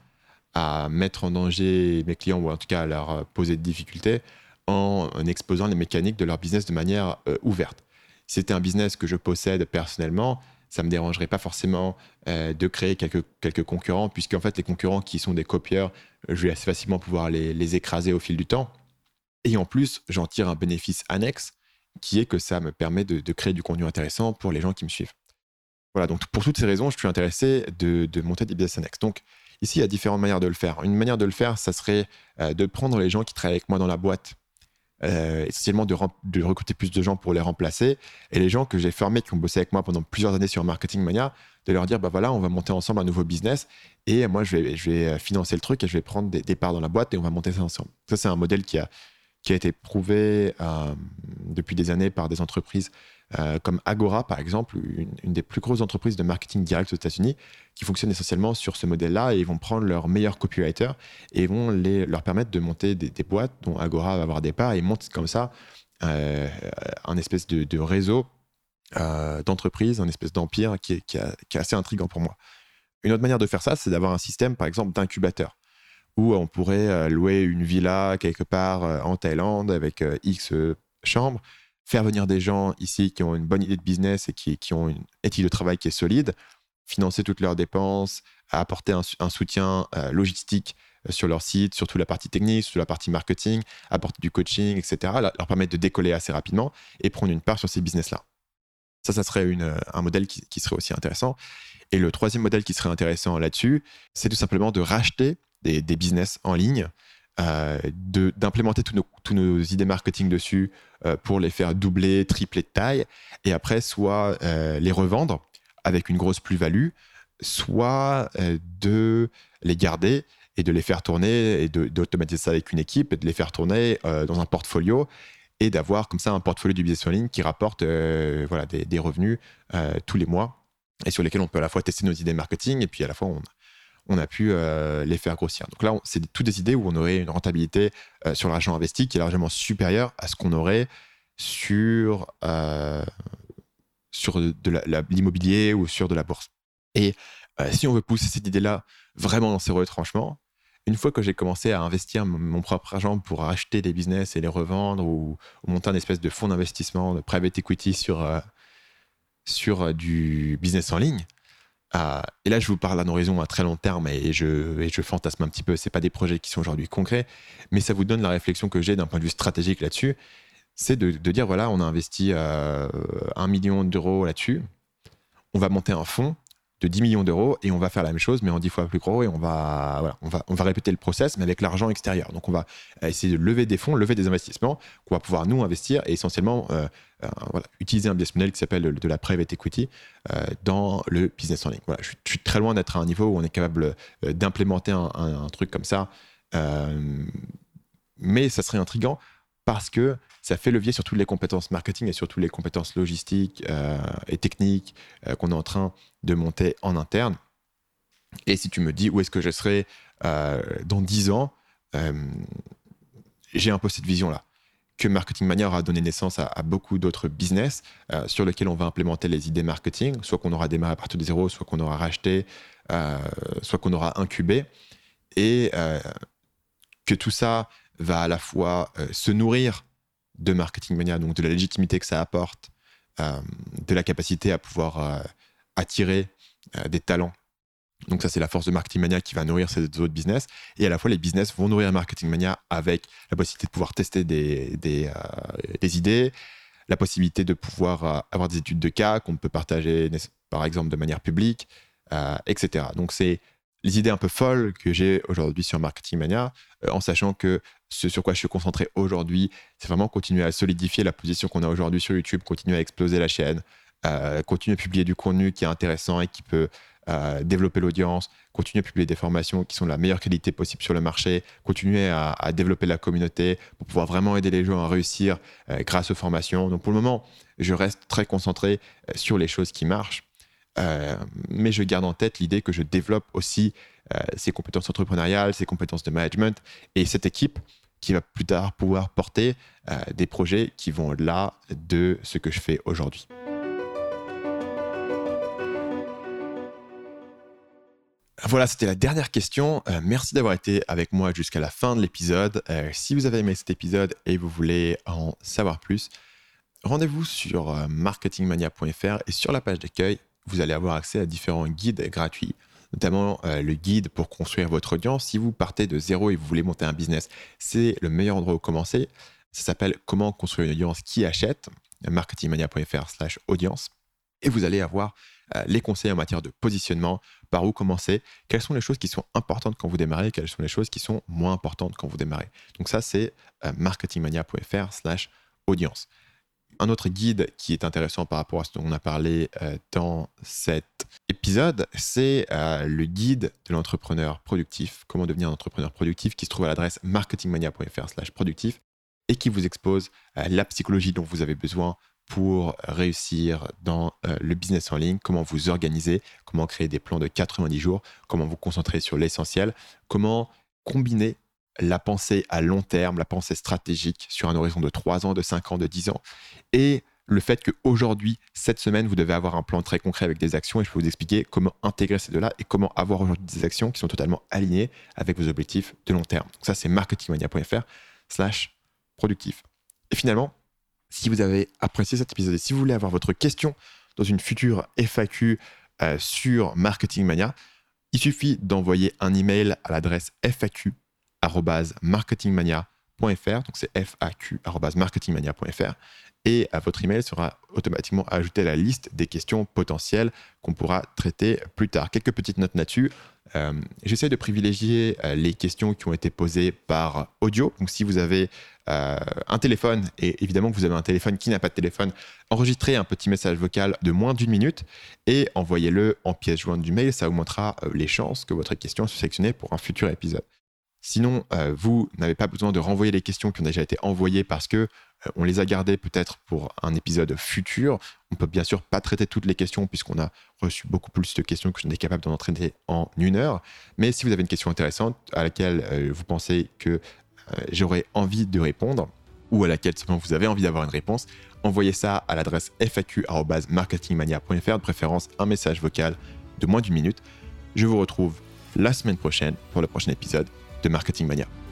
à mettre en danger mes clients, ou en tout cas à leur poser de difficultés, en, exposant les mécaniques de leur business de manière ouverte. Si c'était un business que je possède personnellement, ça me dérangerait pas forcément euh, de créer quelques, quelques concurrents, puisqu'en fait, les concurrents qui sont des copieurs, je vais assez facilement pouvoir les, écraser au fil du temps. Et en plus, j'en tire un bénéfice annexe, qui est que ça me permet de, créer du contenu intéressant pour les gens qui me suivent. Voilà, donc pour toutes ces raisons, je suis intéressé de, monter des business annexes. Donc ici, il y a différentes manières de le faire. Une manière de le faire, ça serait euh, de prendre les gens qui travaillent avec moi dans la boîte euh, essentiellement de, recruter plus de gens pour les remplacer. Et les gens que j'ai formés, qui ont bossé avec moi pendant plusieurs années sur Marketing Mania, de leur dire, bah voilà, on va monter ensemble un nouveau business et moi, je vais, je vais financer le truc et je vais prendre des, parts dans la boîte et on va monter ça ensemble. Ça, c'est un modèle qui a, qui a été prouvé euh, depuis des années par des entreprises euh, comme Agora, par exemple, une, des plus grosses entreprises de marketing direct aux États-Unis, qui fonctionnent essentiellement sur ce modèle-là et ils vont prendre leurs meilleurs copywriters et vont leur permettre de monter des, boîtes dont Agora va avoir des parts et montent comme ça euh, un espèce de, réseau euh, d'entreprises, un espèce d'empire qui, qui, est assez intrigant pour moi. Une autre manière de faire ça, c'est d'avoir un système, par exemple, d'incubateur où on pourrait louer une villa quelque part en Thaïlande avec X chambres faire venir des gens ici qui ont une bonne idée de business et qui, qui ont une éthique de travail qui est solide, financer toutes leurs dépenses, apporter un, soutien euh, logistique euh, sur leur site, surtout la partie technique, sur la partie marketing, apporter du coaching, etc., leur permettre de décoller assez rapidement et prendre une part sur ces business-là. Ça, ça serait euh, un modèle qui, serait aussi intéressant. Et le troisième modèle qui serait intéressant là-dessus, c'est tout simplement de racheter des business en ligne euh, d'implémenter tous nos, idées marketing dessus euh, pour les faire doubler, tripler de taille, et après soit euh, les revendre avec une grosse plus-value, soit de les garder et de les faire tourner et d'automatiser ça avec une équipe et de les faire tourner dans un portfolio et d'avoir comme ça un portfolio du business en ligne qui rapporte voilà, des, des revenus tous les mois et sur lesquels on peut à la fois tester nos idées marketing et puis à la fois on, on a pu euh, les faire grossir. Donc là, c'est toutes des idées où on aurait une rentabilité euh, sur l'argent investi qui est largement supérieure à ce qu'on aurait sur, euh, sur de l'immobilier ou sur de la bourse. Et si on veut pousser cette idée-là vraiment dans ses retranchements, une fois que j'ai commencé à investir mon propre argent pour acheter des business et les revendre ou, monter un espèce de fonds d'investissement, de private equity sur, sur du business en ligne, et là, je vous parle à horizon à très long terme et je, fantasme un petit peu. Ce pas des projets qui sont aujourd'hui concrets, mais ça vous donne la réflexion que j'ai d'un point de vue stratégique là-dessus. C'est de, dire voilà, on a investi euh, un million d'euros là-dessus. On va monter un fonds de 10 millions d'euros et on va faire la même chose, mais en 10 fois plus gros et on va, voilà, on va, on va répéter le process, mais avec l'argent extérieur. Donc, on va essayer de lever des fonds, lever des investissements qu'on va pouvoir nous investir et essentiellement euh, euh, voilà, utiliser un business model qui s'appelle de la private equity euh, dans le business en ligne. Voilà, je, suis très loin d'être à un niveau où on est capable d'implémenter un, un, truc comme ça, mais ça serait intriguant parce que ça fait levier sur toutes les compétences marketing et sur toutes les compétences logistiques euh, et techniques euh, qu'on est en train de monter en interne. Et si tu me dis où est-ce que je serai euh, dans 10 ans, j'ai un peu cette vision-là. Que Marketing Mania aura donné naissance à, beaucoup d'autres business sur lesquels on va implémenter les idées marketing, soit qu'on aura démarré à partir de zéro, soit qu'on aura racheté, soit qu'on aura incubé. Et que tout ça va à la fois se nourrir de Marketing Mania, donc de la légitimité que ça apporte, de la capacité à pouvoir attirer des talents donc ça, c'est la force de Marketing Mania qui va nourrir ces autres business. Et à la fois, les business vont nourrir Marketing Mania avec la possibilité de pouvoir tester des, des, euh, idées, la possibilité de pouvoir euh, avoir des études de cas qu'on peut partager, par exemple, de manière publique, euh, etc. Donc c'est les idées un peu folles que j'ai aujourd'hui sur Marketing Mania, en sachant que ce sur quoi je suis concentré aujourd'hui, c'est vraiment continuer à solidifier la position qu'on a aujourd'hui sur YouTube, continuer à exploser la chaîne, continuer à publier du contenu qui est intéressant et qui peut développer l'audience, continuer à publier des formations qui sont de la meilleure qualité possible sur le marché, continuer à, développer la communauté pour pouvoir vraiment aider les gens à réussir euh, grâce aux formations. Donc pour le moment, je reste très concentré euh, sur les choses qui marchent, euh, mais je garde en tête l'idée que je développe aussi ces compétences entrepreneuriales, ces compétences de management et cette équipe qui va plus tard pouvoir porter des projets qui vont au-delà de ce que je fais aujourd'hui. Voilà, c'était la dernière question. Euh, merci d'avoir été avec moi jusqu'à la fin de l'épisode. Euh, si vous avez aimé cet épisode et vous voulez en savoir plus, rendez-vous sur euh, marketingmania.fr et sur la page d'accueil, vous allez avoir accès à différents guides gratuits, notamment le guide pour construire votre audience. Si vous partez de zéro et vous voulez monter un business, c'est le meilleur endroit où commencer. Ça s'appelle Comment construire une audience qui achète, marketingmania.fr/slash audience. Et vous allez avoir les conseils en matière de positionnement, par où commencer, quelles sont les choses qui sont importantes quand vous démarrez, quelles sont les choses qui sont moins importantes quand vous démarrez. Donc ça, c'est euh, marketingmania.fr slash audience. Un autre guide qui est intéressant par rapport à ce dont on a parlé euh, dans cet épisode, c'est euh, le guide de l'entrepreneur productif, comment devenir un entrepreneur productif, qui se trouve à l'adresse marketingmania.fr slash productif et qui vous expose la psychologie dont vous avez besoin pour réussir dans euh, le business en ligne, comment vous organiser, comment créer des plans de 90 jours, comment vous concentrer sur l'essentiel, comment combiner la pensée à long terme, la pensée stratégique sur un horizon de 3 ans, de 5 ans, de 10 ans, et le fait qu'aujourd'hui, cette semaine, vous devez avoir un plan très concret avec des actions et je peux vous expliquer comment intégrer ces deux-là et comment avoir aujourd'hui des actions qui sont totalement alignées avec vos objectifs de long terme. Donc ça, c'est marketingmania.fr slash productif. Et finalement, si vous avez apprécié cet épisode et si vous voulez avoir votre question dans une future FAQ euh, sur Marketing Mania, il suffit d'envoyer un email à l'adresse faq@marketingmania.fr. Donc c'est faq@marketingmania.fr et à votre email sera automatiquement ajouté à la liste des questions potentielles qu'on pourra traiter plus tard. Quelques petites notes là-dessus. Euh, j'essaie de privilégier euh, les questions qui ont été posées par audio. Donc si vous avez euh, un téléphone, et évidemment que vous avez un téléphone qui n'a pas de téléphone, enregistrez un petit message vocal de moins d'une minute et envoyez-le en pièce jointe du mail. Ça augmentera les chances que votre question soit sélectionnée pour un futur épisode. Sinon, vous n'avez pas besoin de renvoyer les questions qui ont déjà été envoyées parce que on les a gardées peut-être pour un épisode futur. On peut bien sûr pas traiter toutes les questions puisqu'on a reçu beaucoup plus de questions que je n'étais capable d'en traiter en une heure. Mais si vous avez une question intéressante à laquelle vous pensez que euh, j'aurais envie de répondre ou à laquelle vous avez envie d'avoir une réponse, envoyez ça à l'adresse faq.marketingmania.fr, de préférence un message vocal de moins d'une minute. Je vous retrouve la semaine prochaine pour le prochain épisode de Marketing Mania.